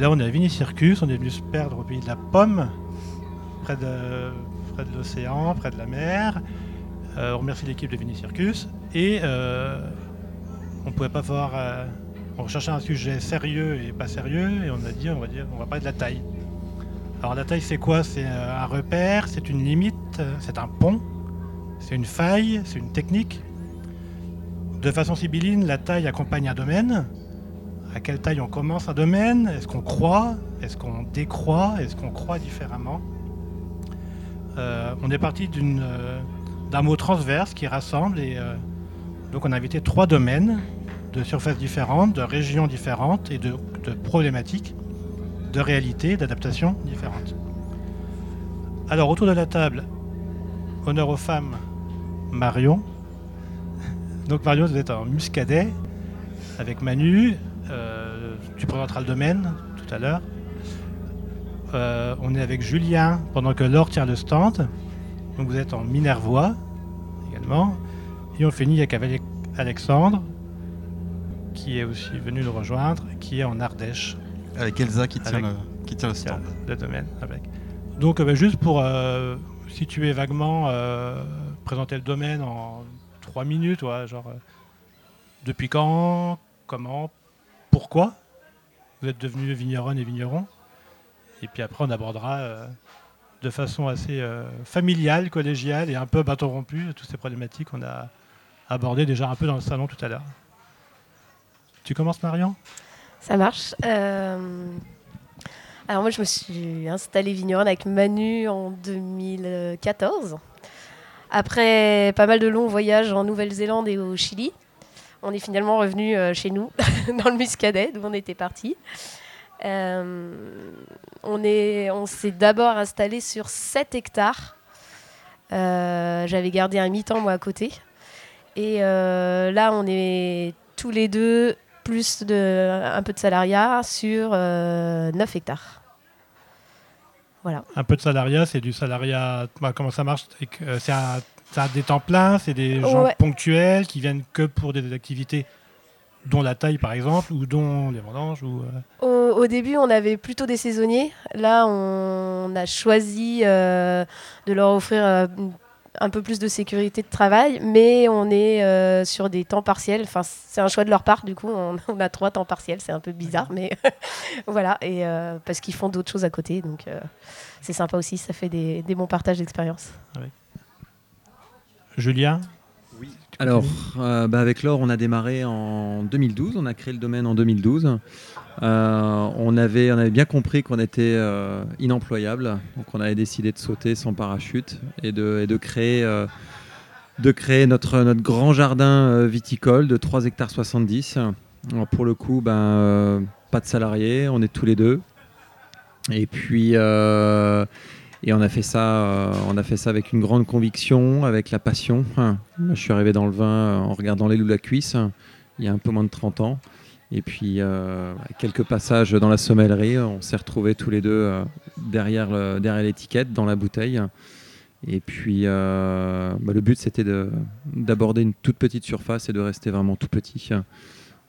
là, on est à Vinicircus, on est venu se perdre au pays de la pomme, près de, l'océan, près de la mer. Euh, on remercie l'équipe de Vinicircus. Et euh, on pouvait pas voir. euh, on recherchait un sujet sérieux et pas sérieux, et on a dit, on va dire, on va parler de la taille. Alors la taille, c'est quoi? C'est euh, un repère, c'est une limite, c'est un pont, c'est une faille, c'est une technique. De façon sibylline, la taille accompagne un domaine. À quelle taille on commence un domaine? Est-ce qu'on croit? Est-ce qu'on décroît? Est-ce qu'on croit différemment? Euh, On est parti euh, d'un mot transverse qui rassemble et euh, donc on a invité trois domaines de surfaces différentes, de régions différentes et de, de problématiques, de réalités, d'adaptations différentes. Alors autour de la table, honneur aux femmes, Marion. Donc Marion, vous êtes en muscadet avec Manu. Euh, tu présenteras le domaine tout à l'heure. Euh, on est avec Julien pendant que Laure tient le stand. Donc vous êtes en Minervois également. Et on finit avec Alexandre qui est aussi venu nous rejoindre, qui est en Ardèche. Avec Elsa qui tient, Avec- le, qui tient le stand. le domaine avec. Donc euh, bah, juste pour euh, situer vaguement, présenter le domaine en trois minutes, ouais, genre depuis quand, comment, pourquoi vous êtes devenus vigneronne et vigneron. Et puis après on abordera euh, de façon assez euh, familiale, collégiale et un peu bâton rompu toutes ces problématiques qu'on a abordées déjà un peu dans le salon tout à l'heure. Tu commences Marion? Ça marche. Euh, Alors moi, je me suis installée vigneronne avec Manu en 2014. Après pas mal de longs voyages en Nouvelle-Zélande et au Chili, on est finalement revenu euh, chez nous, dans le Muscadet, d'où on était parti. Euh, on est- on s'est d'abord installé sur 7 hectares. Euh, J'avais gardé un mi-temps moi à côté. Et là, on est tous les deux plus de, un peu de salariat sur euh, 9 hectares. Voilà. Un peu de salariat, c'est du salariat. bah, comment ça marche? C'est un, c'est un des temps pleins, c'est des gens Ouais. ponctuels qui viennent que pour des activités, dont la taille par exemple, ou dont les vendanges. Ou, euh, Au, au début, on avait plutôt des saisonniers. Là, on a choisi euh, de leur offrir euh, un peu plus de sécurité de travail, mais on est sur des temps partiels. Enfin, c'est un choix de leur part, du coup, on, on a trois temps partiels. C'est un peu bizarre, mais voilà. Et parce qu'ils font d'autres choses à côté, donc c'est sympa aussi. Ça fait des, des bons partages d'expérience. Julien Alors, euh, bah, avec Laure, on a démarré en 2012. On a créé le domaine en 2012. Euh, on, avait, on avait bien compris qu'on était euh, inemployable. Donc, on avait décidé de sauter sans parachute et de, et de créer, euh, de créer notre, notre grand jardin viticole de 3 hectares 70. Alors, pour le coup, ben, euh, pas de salariés. On est tous les deux. Et puis. euh, et on a fait ça, euh, on a fait ça avec une grande conviction, avec la passion. Hein. Moi, je suis arrivé dans le vin euh, en regardant les loups la cuisse, il y a un peu moins de 30 ans. Et puis, euh, quelques passages dans la sommellerie, on s'est retrouvés tous les deux derrière, derrière l'étiquette, dans la bouteille. Et puis, bah, le but, c'était de- d'aborder une toute petite surface et de rester vraiment tout petit euh,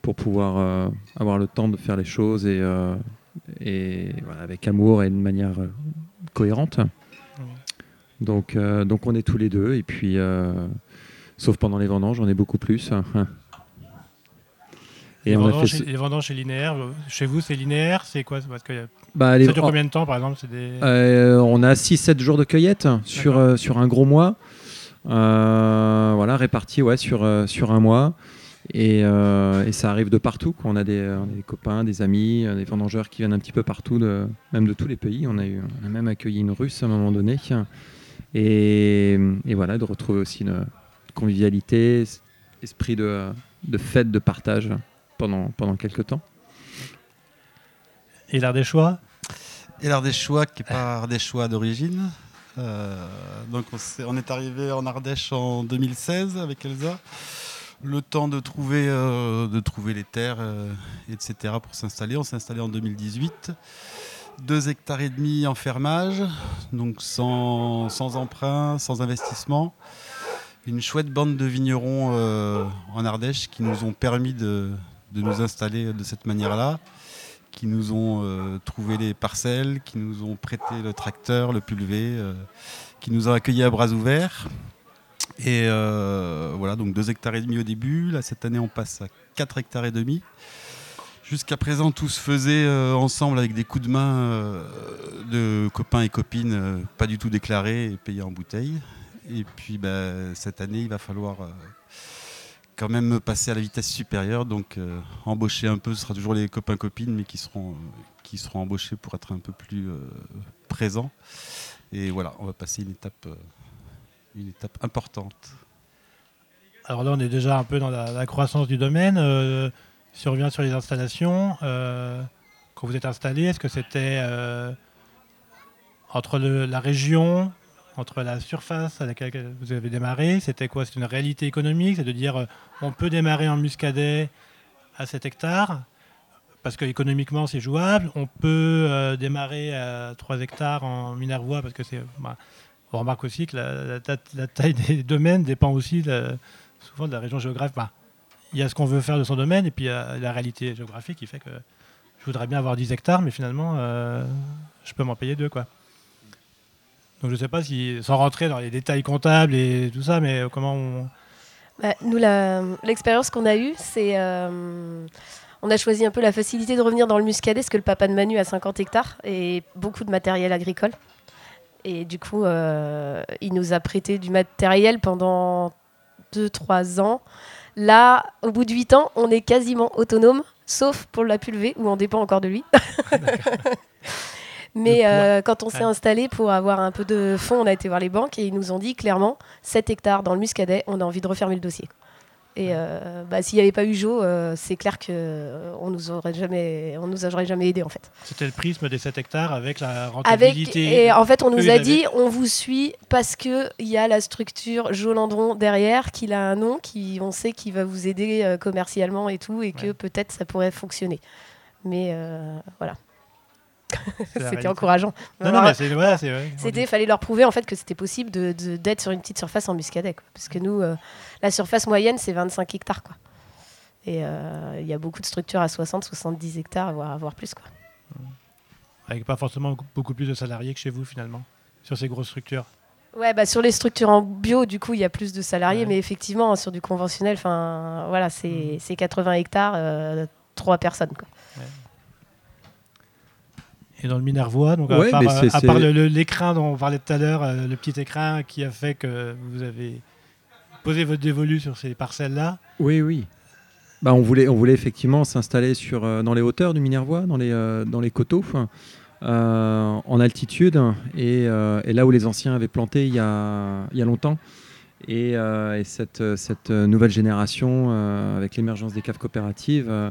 pour pouvoir avoir le temps de faire les choses et, et voilà, avec amour et de manière euh, cohérente. Donc, euh, donc on est tous les deux et puis euh, sauf pendant les vendanges, on est beaucoup plus. les, on a fait vendanges, ce- les vendanges, c'est linéaire. Chez vous, c'est linéaire C'est quoi? Parce que, bah, les- Ça dure combien de temps, par exemple? C'est des... Euh, on a 6-7 jours de cueillette sur, sur un gros mois. Voilà, répartis ouais, sur, sur un mois. Et, euh, et ça arrive de partout. quoi. On, a des, on a des copains, des amis, euh, des vendangeurs qui viennent un petit peu partout, de, même de tous les pays. On a, eu, on a même accueilli une russe à un moment donné. Et, et voilà, de retrouver aussi une convivialité, esprit de, de fête, de partage pendant, pendant quelques temps. Et l'Ardéchois Et l'Ardéchois, qui n'est pas Ardéchois d'origine. Euh, donc on est arrivé en Ardèche en 2016 avec Elsa. Le temps de trouver, euh, les terres, euh, etc. pour s'installer. On s'est installé en 2018. Deux hectares et demi en fermage, donc sans, emprunt, sans investissement. Une chouette bande de vignerons euh, en Ardèche qui nous ont permis de, nous installer de cette manière-là qui nous ont trouvé les parcelles, qui nous ont prêté le tracteur, le pulvé, qui nous ont accueillis à bras ouverts. Et euh, voilà, donc 2 hectares et demi au début. Là, cette année, on passe à 4 hectares et demi. Jusqu'à présent, tout se faisait ensemble avec des coups de main de copains et copines pas du tout déclarés et payés en bouteille. Et puis bah, cette année, il va falloir quand même passer à la vitesse supérieure, donc euh, embaucher un peu, ce sera toujours les copains-copines, mais qui seront, euh, qui seront embauchés pour être un peu plus euh, présents. Et voilà, on va passer une étape, une étape importante. Alors là, on est déjà un peu dans la, croissance du domaine. si on revient sur les installations, quand vous êtes installé, est-ce que c'était entre la région, entre la surface à laquelle vous avez démarré, c'était quoi? C'est une réalité économique, c'est de dire euh, on peut démarrer en muscadet à 7 hectares parce qu'économiquement c'est jouable, on peut euh, démarrer à 3 hectares en minervois parce que c'est. Bah, on remarque aussi que la, taille des domaines dépend aussi souvent de la région géographique. Il y a ce qu'on veut faire de son domaine et puis il y a la réalité géographique qui fait que je voudrais bien avoir 10 hectares, mais finalement euh, je peux m'en payer deux. quoi. Donc je ne sais pas si, sans rentrer dans les détails comptables et tout ça, mais comment on... Bah, nous, l'expérience qu'on a eue, c'est... Euh, on a choisi un peu la facilité de revenir dans le muscadet, parce que le papa de Manu a 50 hectares et beaucoup de matériel agricole. Et du coup, euh, il nous a prêté du matériel pendant 2-3 ans. Là, au bout de 8 ans, on est quasiment autonome, sauf pour la pulvée, où on dépend encore de lui. Mais euh, quand on s'est installé pour avoir un peu de fonds, on a été voir les banques et ils nous ont dit clairement 7 hectares dans le muscadet, on a envie de refermer le dossier. Et euh, bah, s'il n'y avait pas eu Jo, euh, c'est clair qu'on nous aurait jamais, on nous aurait jamais aidé en fait. C'était le prisme des 7 hectares avec la rentabilité. Avec, et en fait, on nous a dit, on vous suit parce que il y a la structure Jo Landron derrière, qu'il a un nom, qui on sait qu'il va vous aider commercialement et tout, et que peut-être ça pourrait fonctionner. Mais voilà. C'était encourageant. Non, non, mais c'est voilà, C'était, fallait leur prouver en fait que c'était possible de, d'être sur une petite surface en muscadet, parce que nous, euh, la surface moyenne c'est 25 hectares, quoi. Et euh, il y a beaucoup de structures à 60, 70 hectares, voire, voire plus, quoi. Avec pas forcément beaucoup plus de salariés que chez vous finalement sur ces grosses structures. Ouais, bah sur les structures en bio, du coup, il y a plus de salariés, mais effectivement, sur du conventionnel, enfin, voilà, c'est, 80 mmh. hectares, euh, trois personnes, quoi et dans le Minervois. Donc, à part, l'écran dont on parlait tout à l'heure, euh, le petit écran qui a fait que vous avez posé votre dévolu sur ces parcelles-là. Oui, oui. Bah, on, voulait, on voulait effectivement s'installer sur, euh, dans les hauteurs du Minervois, dans les, euh, dans les coteaux, en altitude, et, et, là où les anciens avaient planté il y a, il y a longtemps. Et, et cette, cette, nouvelle génération, avec l'émergence des caves coopératives, euh,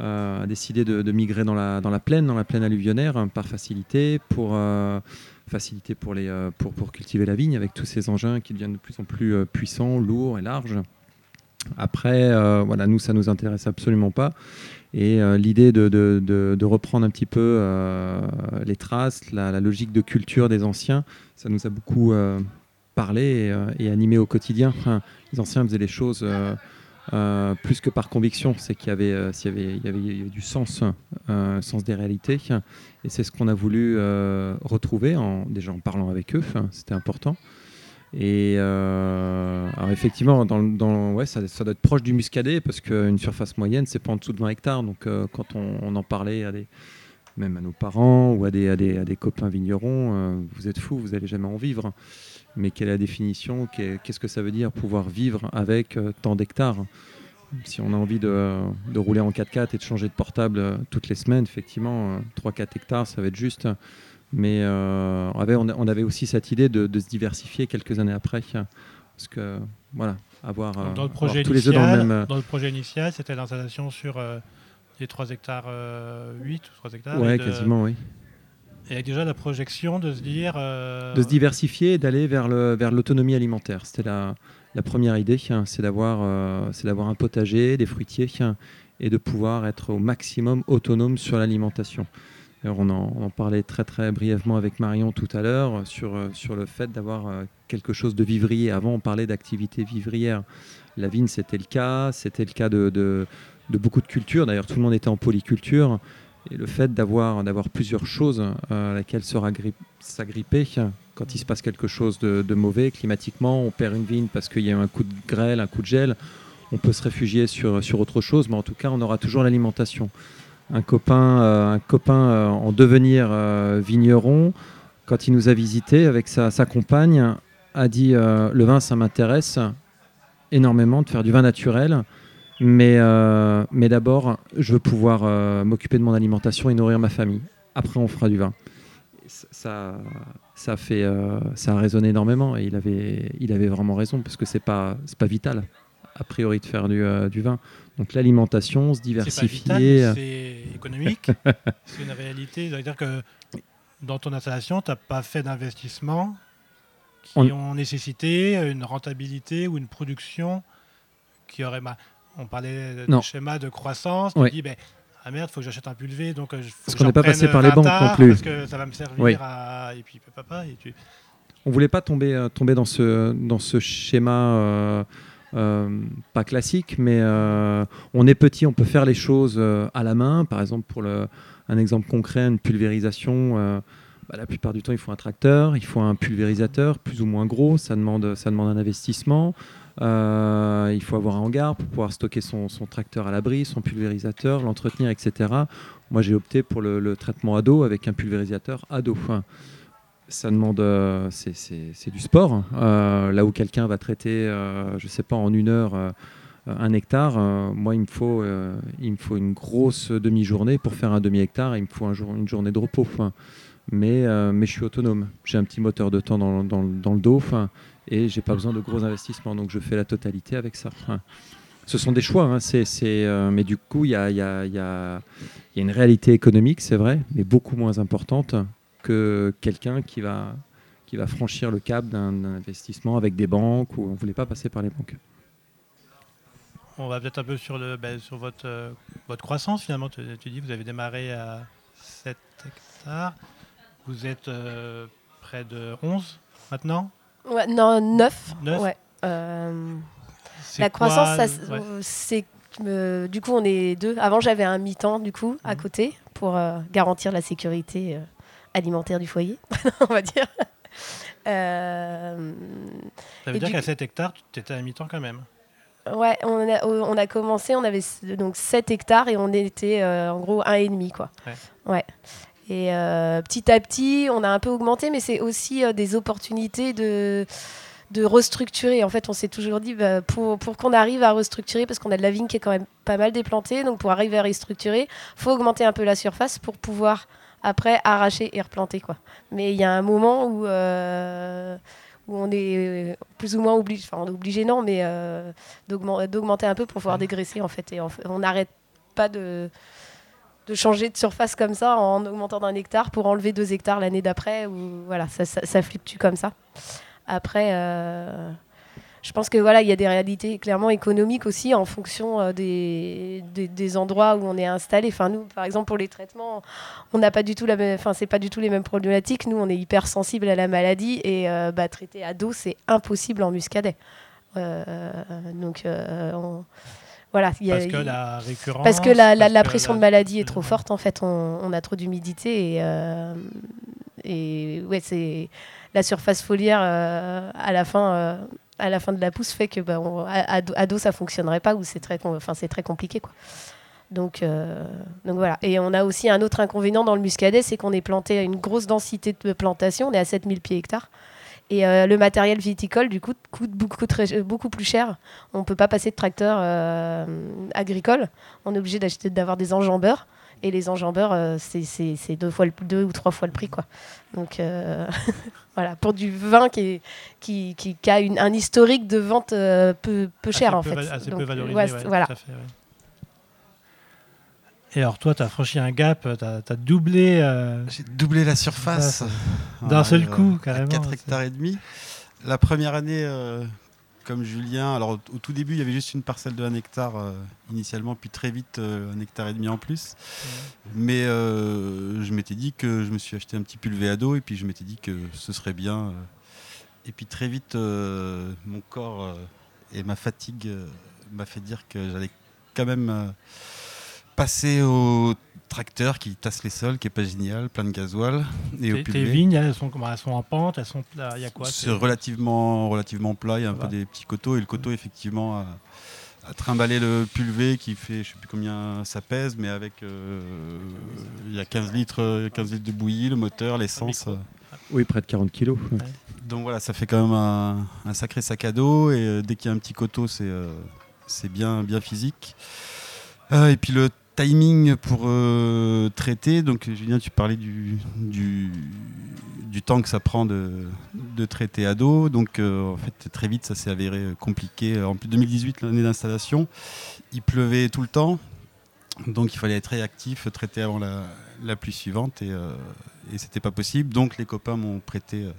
a décidé de, migrer dans la, dans la plaine, dans la plaine alluvionnaire, hein, par facilité, pour, euh, facilité pour, les, euh, pour, pour, cultiver la vigne, avec tous ces engins qui deviennent de plus en plus puissants, lourds et larges. Après, voilà, nous, ça nous intéresse absolument pas. Et l'idée de, de, de, reprendre un petit peu les traces, la, logique de culture des anciens, ça nous a beaucoup parlé et, animé au quotidien. les anciens faisaient les choses euh, plus que par conviction, c'est qu'il y, avait, euh, du sens, euh, sens des réalités. Et c'est ce qu'on a voulu retrouver, en, déjà en parlant avec eux, c'était important. Alors effectivement, ça, doit être proche du muscadet, parce qu'une surface moyenne, c'est pas en dessous de 20 hectares. Donc quand on, en parlait à même à nos parents ou à des, à des copains vignerons, vous êtes fous, vous n'allez jamais en vivre mais quelle est la définition Qu'est-ce que ça veut dire pouvoir vivre avec euh, tant d'hectares? Si on a envie de, rouler en 4x4 et de changer de portable euh, toutes les semaines, effectivement, 3-4 euh, hectares, ça va être juste. Mais on, avait, aussi cette idée de, se diversifier quelques années après. Parce que, voilà, avoir, dans le projet tous les deux dans le même. Dans le projet initial, c'était l'installation sur les 3 hectares 8 ou 3 hectares Oui, quasiment, oui. Et avec déjà la projection de se dire. Euh, de se diversifier et d'aller vers l'autonomie vers alimentaire. C'était la, première idée, hein, c'est d'avoir euh, un potager, des fruitiers hein, et de pouvoir être au maximum autonome sur l'alimentation. On en, on en, parlait très très brièvement avec Marion tout à l'heure sur, euh, sur le fait d'avoir quelque chose de vivrier. Avant, on parlait d'activité vivrière. La vigne, c'était le cas. C'était le cas de, de, beaucoup de cultures. D'ailleurs, tout le monde était en polyculture. Et le fait d'avoir plusieurs choses à laquelle s'agripper quand il se passe quelque chose de, de, mauvais climatiquement, on perd une vigne parce qu'il y a un coup de grêle, un coup de gel, on peut se réfugier sur, sur autre chose, mais en tout cas, on aura toujours l'alimentation. Un copain, un copain en devenir vigneron, quand il nous a visités avec sa, sa compagne, a dit le vin, ça m'intéresse énormément de faire du vin naturel. Mais, euh, mais d'abord, je veux pouvoir euh, m'occuper de mon alimentation et nourrir ma famille. Après, on fera du vin. Ça, ça, fait, euh, ça a résonné énormément et il avait, il avait vraiment raison parce que c'est pas, c'est pas vital a priori de faire du, du vin. Donc l'alimentation, se diversifier. C'est économique, c'est une réalité. C'est-à-dire que dans ton installation, tu n'as pas fait d'investissement qui ont nécessité une rentabilité ou une production qui aurait on parlait de schéma de croissance. Tu dis, ben, ah merde, faut que j'achète un pulvé, donc euh, parce qu'on n'est pas passé par les banques non plus. Parce que ça va me servir à. Et puis papa. Et tu... On voulait pas tomber, euh, tomber dans ce, dans ce schéma. Euh, pas classique, mais on est petit, on peut faire les choses à la main. Par exemple, pour le, un exemple concret, une pulvérisation, bah, la plupart du temps, il faut un tracteur, il faut un pulvérisateur plus ou moins gros, ça demande, ça demande un investissement. Euh, il faut avoir un hangar pour pouvoir stocker son, tracteur à l'abri, son pulvérisateur, l'entretenir, etc. Moi, j'ai opté pour le, traitement à dos avec un pulvérisateur à dos. ça demande, euh, c'est du sport. Hein. Euh, là où quelqu'un va traiter, je ne sais pas, en une heure un hectare, moi, il me, faut, il me faut une grosse demi-journée pour faire un demi-hectare. Il me faut un jour, une journée de repos. Mais, mais je suis autonome. J'ai un petit moteur de temps dans, dans le dos et j'ai pas besoin de gros investissements. Donc je fais la totalité avec ça. Ce sont des choix, hein. euh, mais du coup, il y a, une réalité économique, c'est vrai, mais beaucoup moins importante que quelqu'un qui va, franchir le cap d'un, investissement avec des banques où on ne voulait pas passer par les banques. On va peut-être un peu sur, ben, euh, votre croissance finalement. Tu, dis que vous avez démarré à 7 hectares. Vous êtes euh, près de 11 maintenant Ouais, non, 9. Ouais. Euh, la croissance, c'est euh, du coup, on est deux. Avant, j'avais un mi-temps, du coup, à mhm. côté, pour euh, garantir la sécurité alimentaire du foyer, on va dire. Ça veut dire qu'à 7 hectares, tu étais à mi-temps quand même Ouais, on a, on a commencé, on avait donc 7 hectares et on était en gros 1,5 quoi. Ouais. ouais. Et euh, petit à petit, on a un peu augmenté, mais c'est aussi euh, des opportunités de, de restructurer. En fait, on s'est toujours dit, bah, pour, pour qu'on arrive à restructurer, parce qu'on a de la vigne qui est quand même pas mal déplantée, donc pour arriver à restructurer, faut augmenter un peu la surface pour pouvoir après arracher et replanter. Quoi. Mais il y a un moment où, euh, où on est plus ou moins obligé, enfin obligé non, mais d'augmenter un peu pour pouvoir dégraisser en fait. Et on n'arrête pas de de changer de surface comme ça en augmentant d'un hectare pour enlever deux hectares l'année d'après. Ou voilà, ça, ça, fluctue comme ça. Après, euh, je pense que voilà, il y a des réalités clairement économiques aussi en fonction euh, des, des, endroits où on est installé. Enfin, nous, par exemple, pour les traitements, on n'a pas du tout la enfin, c'est pas du tout les mêmes problématiques. Nous, on est hyper sensible à la maladie et euh, bah, traiter à dos, c'est impossible en muscadet. donc, on parce que la récurrence. Parce que la, pression de maladie est trop forte, en fait. On, a trop d'humidité et, euh, et ouais, c'est la surface foliaire euh, à la fin. Euh, à la fin de la pousse fait que bah, à, dos ça fonctionnerait pas ou c'est très enfin c'est très compliqué quoi donc, donc voilà. Et on a aussi un autre inconvénient dans le muscadet, c'est qu'on est planté à une grosse densité de plantation. On est à 7000 pieds hectares. Et euh, le matériel viticole, du coup, coûte beaucoup, très, beaucoup plus cher. On ne peut pas passer de tracteur euh, agricole. On est obligé d'acheter, d'avoir des enjambeurs. Et les enjambeurs, euh, c'est deux, fois deux ou trois fois le prix. Quoi. Donc voilà, pour du vin qui, qui, qui, a une, un historique de vente peu, peu cher, en fait. Assez peu valorisé, voilà. Et alors toi, tu as franchi un gap, tu as, doublé... Euh, J'ai doublé la surface. D'un seul coup, carrément. 4 hectares et demi. La première année, euh, comme Julien, alors au, tout début, il y avait juste une parcelle de 1 hectare euh, initialement, puis très vite, un hectare et demi en plus. Mais je m'étais dit que je me suis acheté un petit pulvé à dos, et puis je m'étais dit que ce serait bien. et puis très vite, mon corps et ma fatigue m'a fait dire que j'allais quand même passer au tracteur qui tasse les sols, qui est pas génial, plein de gasoil. Et au pulvé, vignes, elles sont, elles sont en pente, elles sont Il y a quoi c'est relativement, relativement plat, il y a un peu des petits coteaux, et le coteau, effectivement, a, a trimballé le pulvé qui fait, je sais plus combien ça pèse, mais avec, euh, il y a 15 litres, 15 litres de bouillie, le moteur, l'essence. euh. Oui, près de 40 kilos. Donc voilà, ça fait quand même un, un sacré sac à dos, et euh, dès qu'il y a un petit coteau, c'est euh, c'est bien, bien physique. Euh, et puis le timing pour euh, traiter, donc Julien, tu parlais du, du, temps que ça prend de, de traiter à dos. Donc euh, en fait, très vite, ça s'est avéré compliqué. En plus 2018, l'année d'installation, il pleuvait tout le temps. Donc il fallait être réactif, traiter avant la, la pluie suivante et, euh, et pas possible. Donc les copains m'ont prêté euh,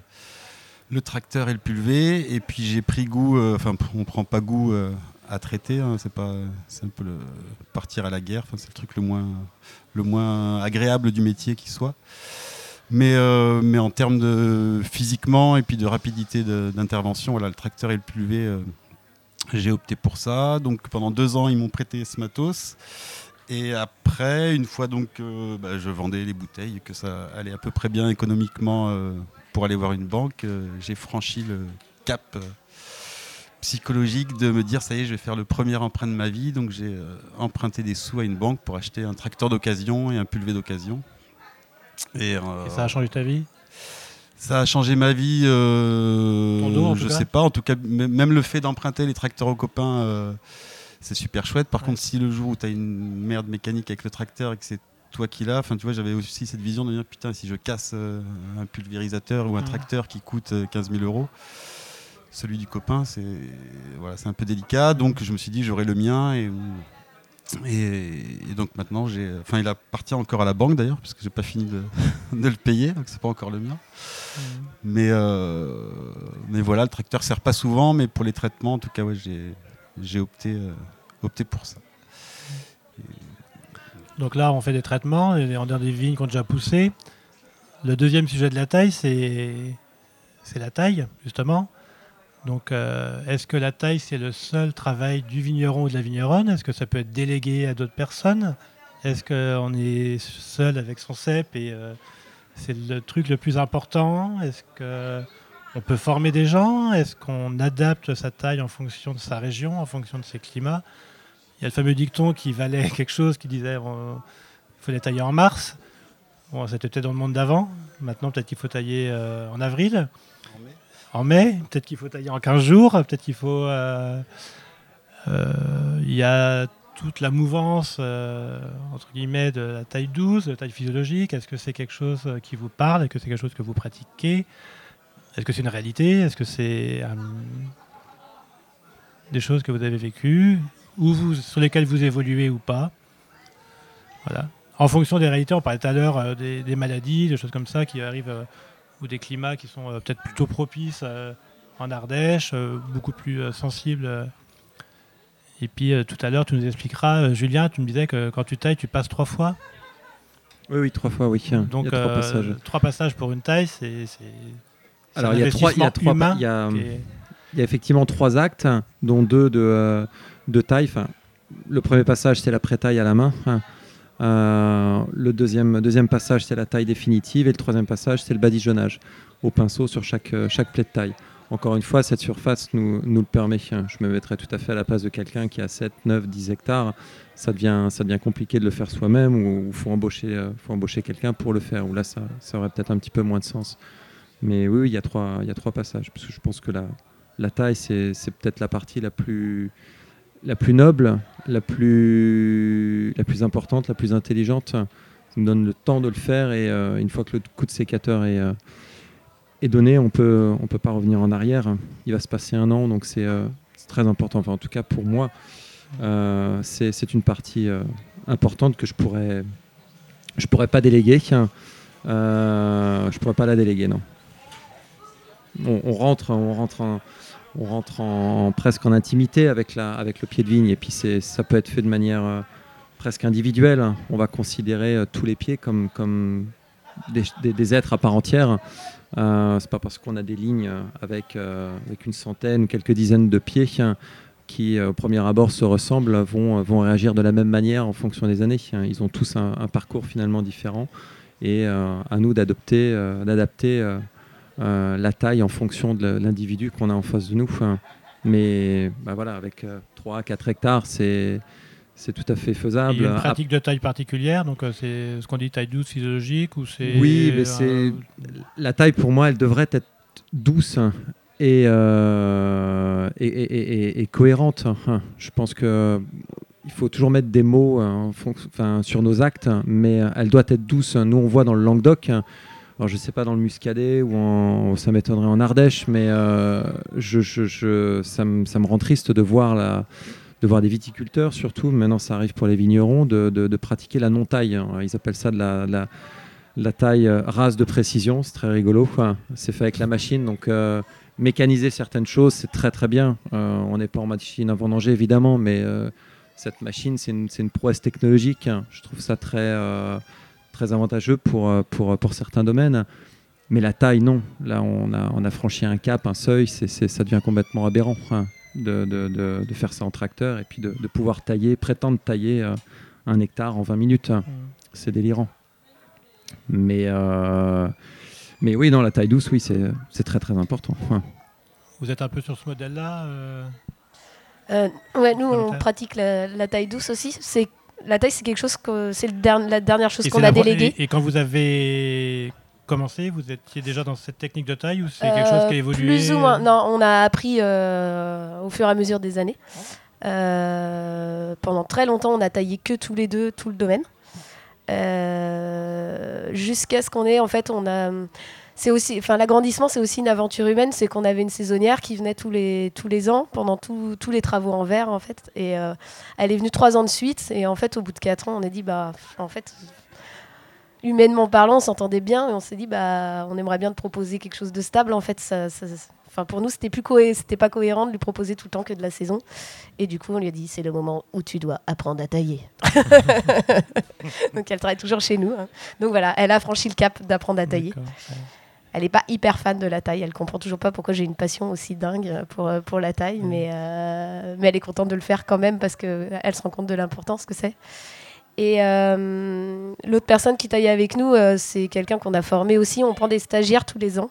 le tracteur et le pulvé et puis j'ai pris goût, euh, enfin on prend pas goût euh, à traiter, hein, c'est pas, c'est un peu partir à la guerre, c'est le truc le moins, le moins agréable du métier qui soit. Mais, euh, mais en termes de physiquement et puis de rapidité d'intervention, voilà, le tracteur et le pulvé, euh, j'ai opté pour ça. Donc pendant deux ans, ils m'ont prêté ce matos. Et après, une fois donc bah, je vendais les bouteilles, que ça allait à peu près bien économiquement euh, pour aller voir une banque, euh, j'ai franchi le cap psychologique de me dire ça y est, je vais faire le premier emprunt de ma vie. Donc j'ai euh, emprunté des sous à une banque pour acheter un tracteur d'occasion et un pulvé d'occasion. Et, euh, Et ça a changé ta vie? Ça a changé ma vie. euh, Ton dos, je sais pas. En tout cas, même le fait d'emprunter les tracteurs aux copains, c'est super chouette. Par Ouais. contre, si le jour où tu as une merde mécanique avec le tracteur et que c'est toi qui l'as, enfin, tu vois, j'avais aussi cette vision de dire putain, si je casse euh, un pulvérisateur ou un tracteur qui coûte euh, 15 000 euros, celui du copain, c'est voilà, c'est un peu délicat. Donc, je me suis dit, j'aurai le mien et. Et, et donc maintenant, j'ai, enfin, il appartient encore à la banque d'ailleurs, parce que j'ai pas fini de, de le payer, donc c'est pas encore le mien. Mais, euh, mais voilà, le tracteur sert pas souvent, mais pour les traitements, en tout cas, ouais, j'ai, j'ai opté, euh, opté pour ça. Donc là, on fait des traitements, on a des vignes qui ont déjà poussé. Le deuxième sujet de la taille, c'est c'est la taille, justement. Donc, euh, est-ce que la taille, c'est le seul travail du vigneron ou de la vigneronne? Est-ce que ça peut être délégué à d'autres personnes? Est-ce qu'on est seul avec son cep et euh, c'est le truc le plus important? Est-ce qu'on peut former des gens? Est-ce qu'on adapte sa taille en fonction de sa région, en fonction de ses climats? Il y a le fameux dicton qui valait quelque chose qui disait il faut les tailler en mars. Bon, c'était peut-être dans le monde d'avant. Maintenant, peut-être qu'il faut tailler euh, en avril, en mai. Peut-être qu'il faut tailler en 15 jours. Peut-être qu'il faut. euh, euh, il y a toute la mouvance, euh, entre guillemets, de la taille 12, de la taille physiologique. Est-ce que c'est quelque chose qui vous parle? Est-ce que c'est quelque chose que vous pratiquez? Est-ce que c'est une réalité? Est-ce que c'est des choses que vous avez vécues ou sur lesquelles vous évoluez ou pas? Voilà. En fonction des réalités, on parlait tout à l'heure des, maladies, des choses comme ça qui arrivent, ou des climats qui sont euh, peut-être plutôt propices euh, en Ardèche, euh, beaucoup plus sensibles. Et puis tout à l'heure, tu nous expliqueras, Julien, tu me disais que quand tu tailles, tu passes trois fois. Oui, oui, trois fois, oui. Donc il y a trois passages. trois passages pour une taille, c'est. Alors, il y a trois, il y a trois, il y a, qui est- il y a effectivement trois actes, dont deux de, de taille. Enfin, le premier passage, c'est la pré-taille à la main. Euh, le deuxième, deuxième passage, c'est la taille définitive. Et le troisième passage, c'est le badigeonnage au pinceau sur chaque, euh, chaque plaie de taille. Encore une fois, cette surface nous, nous le permet. Je me mettrais tout à fait à la place de quelqu'un qui a 7, 9, 10 hectares. Ça devient, ça devient compliqué de le faire soi-même ou il faut embaucher, euh, faut embaucher quelqu'un pour le faire. Ou là, ça, ça aurait peut-être un petit peu moins de sens. Mais oui, il y a trois, y a trois passages. Parce que je pense que la, la taille, c'est peut-être la partie la plus, la plus noble, la plus, importante, la plus intelligente. Ça nous donne le temps de le faire et euh, une fois que le coup de sécateur est, euh, est donné, on peut, on peut pas revenir en arrière. Il va se passer un an, donc c'est euh, très important. Enfin, en tout cas, pour moi, c'est une partie importante que je pourrais, pourrais pas déléguer. Je pourrais pas la déléguer, non. On, rentre, on rentre, en, on rentre en, presque en intimité avec le pied de vigne, et puis ça peut être fait de manière euh, presque individuelle. On va considérer euh, tous les pieds comme, des, êtres à part entière. Euh, c'est pas parce qu'on a des lignes avec, euh, avec une centaine, quelques dizaines de pieds qui, au premier abord, se ressemblent, vont, réagir de la même manière en fonction des années. Ils ont tous un, parcours finalement différent et à nous d'adapter la taille en fonction de l'individu qu'on a en face de nous. mais bah voilà, avec 3-4 hectares, c'est c'est tout à fait faisable. Il y a une pratique de taille particulière, donc euh, c'est ce qu'on dit taille douce physiologique ou c'est. Oui, mais c'est la taille pour moi, elle devrait être douce et, euh, et, cohérente. Je pense que il faut toujours mettre des mots hein, enfin, sur nos actes, mais elle doit être douce. Nous, on voit dans le Languedoc. Alors, je ne sais pas dans le Muscadet ou ça m'étonnerait en Ardèche, mais euh, je, ça, me, ça, me, rend triste de voir la, de voir des viticulteurs, surtout, maintenant ça arrive pour les vignerons, de, pratiquer la non-taille. Hein. Ils appellent ça de la, la, taille euh, rase de précision, c'est très rigolo. C'est fait avec la machine, donc euh, mécaniser certaines choses, c'est très très bien. Euh, on n'est pas en machine à vendanger évidemment, mais cette machine, c'est une, une, prouesse technologique. Je trouve ça très, très avantageux pour, pour, pour certains domaines. Mais la taille, non. Là, on a, on a franchi un cap, un seuil, c'est ça devient complètement aberrant de, de, de, faire ça en tracteur et puis de, pouvoir tailler, prétendre tailler euh, un hectare en 20 minutes. Mm. C'est délirant. Mais, euh, mais oui, dans la taille douce, oui, c'est très très important. Vous êtes un peu sur ce modèle-là euh... ouais, nous, on pratique la, taille douce aussi. C'est la taille, c'est quelque chose que c'est la dernière chose qu'on a déléguée. Et, et, quand vous avez commencé Vous étiez déjà dans cette technique de taille ou c'est quelque chose qui a évolué Plus ou moins. Non, on a appris euh, au fur et à mesure des années. Euh, pendant très longtemps, on a taillé que tous les deux tout le domaine. Euh, jusqu'à ce qu'on ait, en fait, on a. C'est aussi, enfin, l'agrandissement, c'est aussi une aventure humaine. C'est qu'on avait une saisonnière qui venait tous les tous les ans pendant tous les travaux en verre, en fait. Et elle est venue trois ans de suite. Et en fait, au bout de quatre ans, on a dit, bah, en fait, humainement parlant, on s'entendait bien et on s'est dit bah on aimerait bien te proposer quelque chose de stable. En fait, ça, enfin pour nous c'était plus c'était pas cohérent de lui proposer tout le temps que de la saison. Et du coup on lui a dit c'est le moment où tu dois apprendre à tailler. Donc elle travaille toujours chez nous. Hein. Donc voilà, elle a franchi le cap d'apprendre à tailler. Elle n'est pas hyper fan de la taille. Elle comprend toujours pas pourquoi j'ai une passion aussi dingue pour, pour la taille, mais, euh, mais elle est contente de le faire quand même parce qu'elle se rend compte de l'importance que c'est. Et euh, l'autre personne qui taille avec nous, euh, c'est quelqu'un qu'on a formé aussi. On prend des stagiaires tous les ans,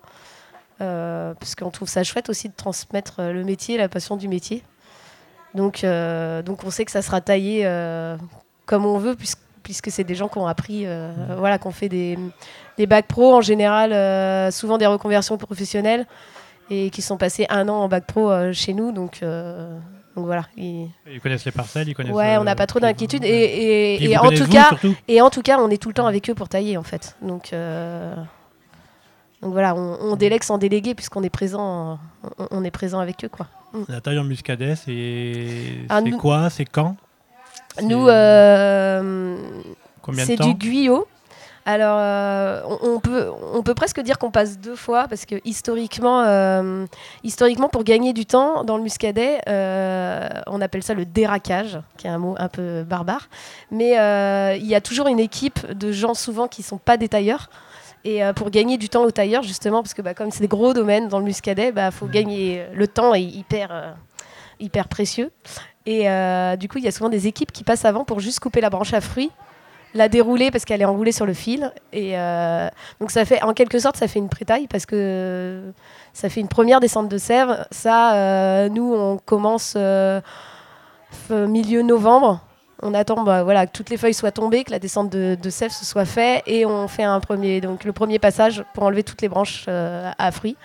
euh, parce qu'on trouve ça chouette aussi de transmettre le métier, la passion du métier. Donc, donc on sait que ça sera taillé comme on veut, puisque, puisque c'est des gens qui ont appris, voilà, qui ont fait des, des bacs pro en général, souvent des reconversions professionnelles, et qui sont passés un an en bac pro chez nous. Donc donc voilà. Ils... connaissent les parcelles, ils connaissent. Ouais, on n'a pas trop d'inquiétude et, et, en tout cas, et en tout cas, on est tout le temps avec eux pour tailler en fait. Donc, euh, donc voilà, on, délègue sans déléguer puisqu'on est présent, on, est présent avec eux quoi. Mm. La taille en muscadet, c'est ah, quoi C'est quand Nous, euh, c'est du guyot. Alors, euh, on, peut, on peut presque dire qu'on passe deux fois parce que historiquement, euh, historiquement pour gagner du temps dans le muscadet, euh, on appelle ça le déraquage, qui est un mot un peu barbare. Mais il y a toujours une équipe de gens souvent qui ne sont pas des tailleurs. Et pour gagner du temps aux tailleurs, justement, parce que bah, comme c'est des gros domaines dans le muscadet, il bah, faut gagner le temps est hyper, hyper précieux. Et du coup, il y a souvent des équipes qui passent avant pour juste couper la branche à fruits la dérouler parce qu'elle est enroulée sur le fil. Et euh, donc ça fait, en quelque sorte, ça fait une prétaille parce que ça fait une première descente de sève. Ça, euh, nous, on commence euh, milieu novembre. On attend bah, voilà, que toutes les feuilles soient tombées, que la descente de, sève se soit faite et on fait un premier, donc le premier passage pour enlever toutes les branches à fruits.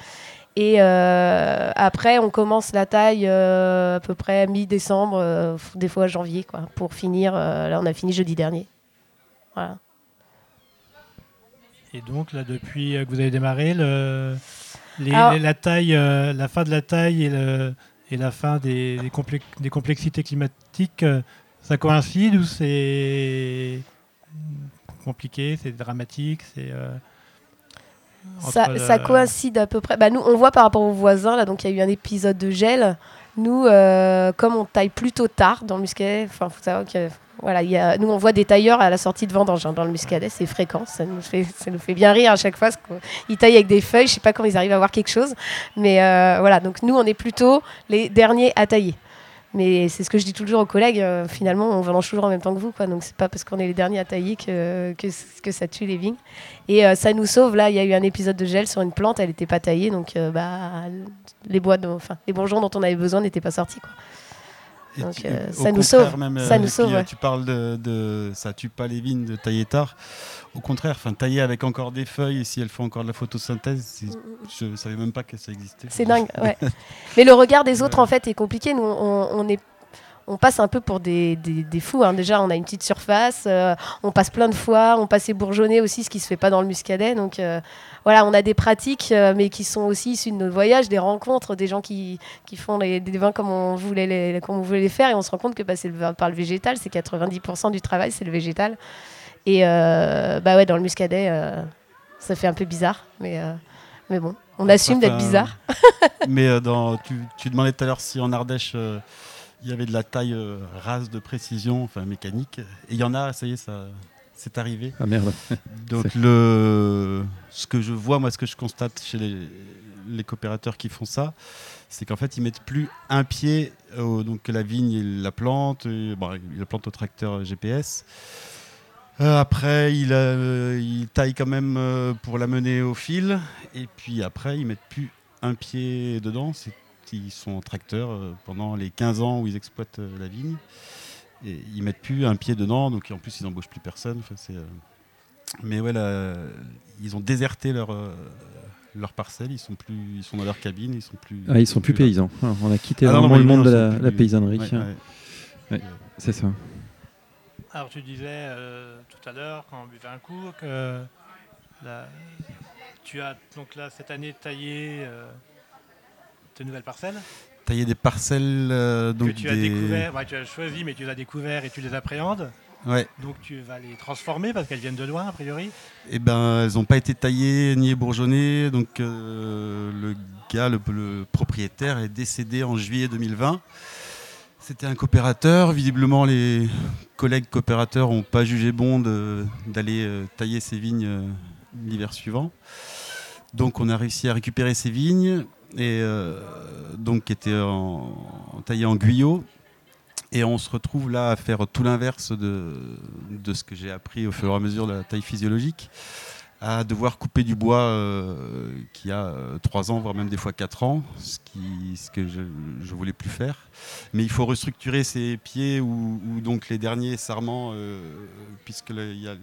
Et après, on commence la taille à peu près mi-décembre, des fois janvier, quoi, pour finir. là, on a fini jeudi dernier. Et donc là, depuis que vous avez démarré, le, la taille, euh, la fin de la taille et, le, et la fin des, des, complexités climatiques, euh, ça coïncide ou c'est compliqué, c'est dramatique, c'est euh, ça, coïncide à peu près. Bah, nous, on voit par rapport aux voisins, là, donc il y a eu un épisode de gel. Nous, comme on taille plutôt tard dans le musquet, enfin, faut savoir que nous, on voit des tailleurs à la sortie de vendange dans le muscadet, c'est fréquent. Ça nous, fait, ça nous fait bien rire à chaque fois. Ils taillent avec des feuilles, je sais pas comment ils arrivent à voir quelque chose. Mais euh, voilà, donc nous, on est plutôt les derniers à tailler. Mais c'est ce que je dis toujours aux collègues, euh, finalement, on vendange toujours en même temps que vous. Quoi. Donc, c'est pas parce qu'on est les derniers à tailler que, que, que ça tue les vignes. Et euh, ça nous sauve. Là, il y a eu un épisode de gel sur une plante, elle n'était pas taillée. Donc, euh, bah, les, bois enfin, les bourgeons dont on avait besoin n'étaient pas sortis. Quoi. Donc, euh, ça nous sauve. même, Ça euh, nous et sauve, puis, euh, ouais. Tu parles de, de ça tue pas les vignes de tailler tard. Au contraire, enfin tailler avec encore des feuilles, et si elles font encore de la photosynthèse, c'est- je savais même pas que ça existait. C'est dingue, ouais. Mais le regard des autres, en fait, est compliqué. Nous, on, on est. On passe un peu pour des, des- des fous. hein. Déjà, on a une petite surface, euh, on passe plein de fois, on passe bourgeonner aussi, ce qui se fait pas dans le muscadet. Donc euh, voilà, on a des pratiques, euh, mais qui sont aussi issues de nos voyages, des rencontres, des gens qui, qui font les, des vins comme on, voulait les, comme on voulait les faire. Et on se rend compte que passer le vin par le végétal, c'est 90% du travail, c'est le végétal. Et bah ouais, dans le muscadet, ça fait un peu bizarre. Mais, mais bon, on assume d'être bizarre. Mais dans, tu, tu demandais tout à l'heure si en Ardèche il y avait de la taille euh, rase de précision, enfin mécanique. Et il y en a, ça y est, ça c'est arrivé. Ah merde. Donc le, ce que je vois, moi, ce que je constate chez les, les coopérateurs qui font ça, c'est qu'en fait, ils mettent plus un pied, au- donc la vigne, ils la plantent, et, bon, ils la plantent au tracteur GPS. Euh, après, ils, euh, taillent quand même euh, pour la mener au fil, et puis après, ils mettent plus un pied dedans. C'est- Ils sont en tracteur euh, pendant les 15 ans où ils exploitent euh, la vigne. Et ils mettent plus un pied dedans, donc en plus ils embauchent plus personne. Enfin, c'est, euh, Mais ouais, là, ils ont déserté leur, leur parcelle, ils sont, plus, ils sont dans leur cabine, ils sont plus. Ah, ils sont plus paysans. Ah, On a quitté Ah non, vraiment le monde de la, paysannerie. Ouais, ouais. C'est ça. Alors tu disais euh, tout à l'heure quand on buvait un coup que tu as donc là cette année taillé euh, de nouvelles parcelles Tailler des parcelles, euh, donc que tu as découvert, ouais, tu as choisi mais tu les as découvertes et tu les appréhendes. Ouais. Donc tu vas les transformer parce qu'elles viennent de loin a priori. Eh ben, elles n'ont pas été taillées ni bourgeonnées. Donc, euh, le gars, le, le propriétaire, est décédé en juillet 2020. C'était un coopérateur. Visiblement, les collègues coopérateurs n'ont pas jugé bon d'aller euh, tailler ces vignes euh, l'hiver suivant. Donc, on a réussi à récupérer ces vignes et euh, donc qui étaient en, en- guyot. Et on se retrouve là à faire tout l'inverse de, de ce que j'ai appris au fur et à mesure de la taille physiologique, à devoir couper du bois euh, qui a 3 ans, voire même des fois 4 ans, ce, que je ne voulais plus faire. Mais il faut restructurer ces pieds ou, donc les derniers sarments, euh, puisque il y a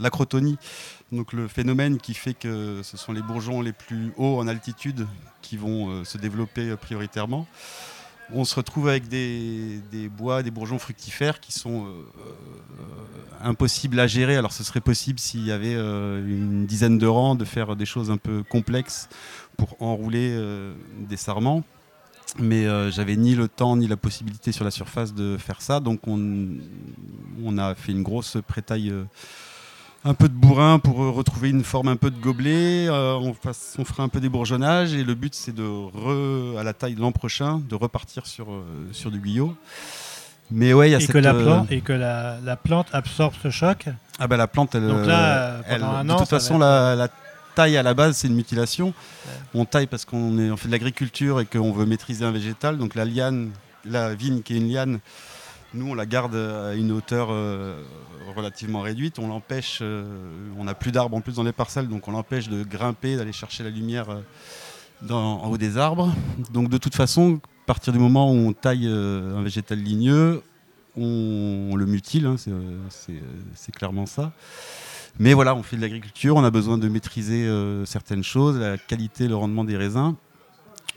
l'acrotonie, donc le phénomène qui fait que ce sont les bourgeons les plus hauts en altitude qui vont euh, se développer euh, prioritairement on se retrouve avec des, bois, des bourgeons fructifères qui sont euh, impossibles à gérer. Alors ce serait possible s'il y avait une dizaine de rangs de faire des choses un peu complexes pour enrouler des sarments. Mais euh, j'avais ni le temps ni la possibilité sur la surface de faire ça. Donc on, on a fait une grosse prétaille un peu de bourrin pour euh, retrouver une forme un peu de gobelet. Euh, on, fasse- on fera un peu des bourgeonnages et le but c'est de, re- à la taille de l'an prochain, de repartir sur, euh, sur du guyot. Mais ouais, il y a Et cette, que, la, euh, plante, et que la, la plante absorbe ce choc. ah bah la plante, elle, Donc là, pendant elle- un de an, toute façon, être- la, la taille à la base, c'est une mutilation. On taille parce qu'on est- on fait de l'agriculture et qu'on veut maîtriser un végétal. Donc la liane, la vigne qui est une liane, nous on la garde à une hauteur euh, relativement réduite. On l'empêche, euh, on n'a plus d'arbres en plus dans les parcelles, donc on l'empêche de grimper, d'aller chercher la lumière euh, en haut des arbres. Donc de toute façon, à partir du moment où on taille un végétal ligneux, on, le mutile, hein, c'est, clairement ça. Mais voilà, on fait de l'agriculture, on a besoin de maîtriser certaines choses, la qualité, le rendement des raisins.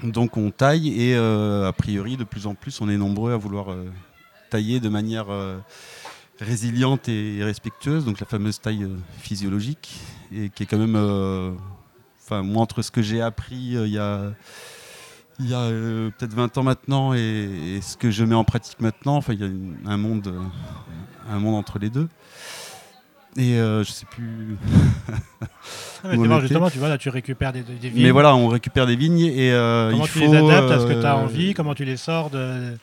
Donc on taille et a priori, de plus en plus, on est nombreux à vouloir tailler de manière euh, résiliente et respectueuse, donc la fameuse taille euh, physiologique, et qui est quand même, euh, enfin moi entre ce que j'ai appris euh, il y a, il y a euh, peut-être 20 ans maintenant et, et ce que je mets en pratique maintenant, enfin il y a une- un monde, un monde entre les deux. Et je sais plus. Ah, mais Où on justement, tu vois, là, tu récupères des, des vignes. Mais voilà, on récupère des vignes et Comment il tu faut. les adaptes à ce que tu as envie Comment tu les sors de,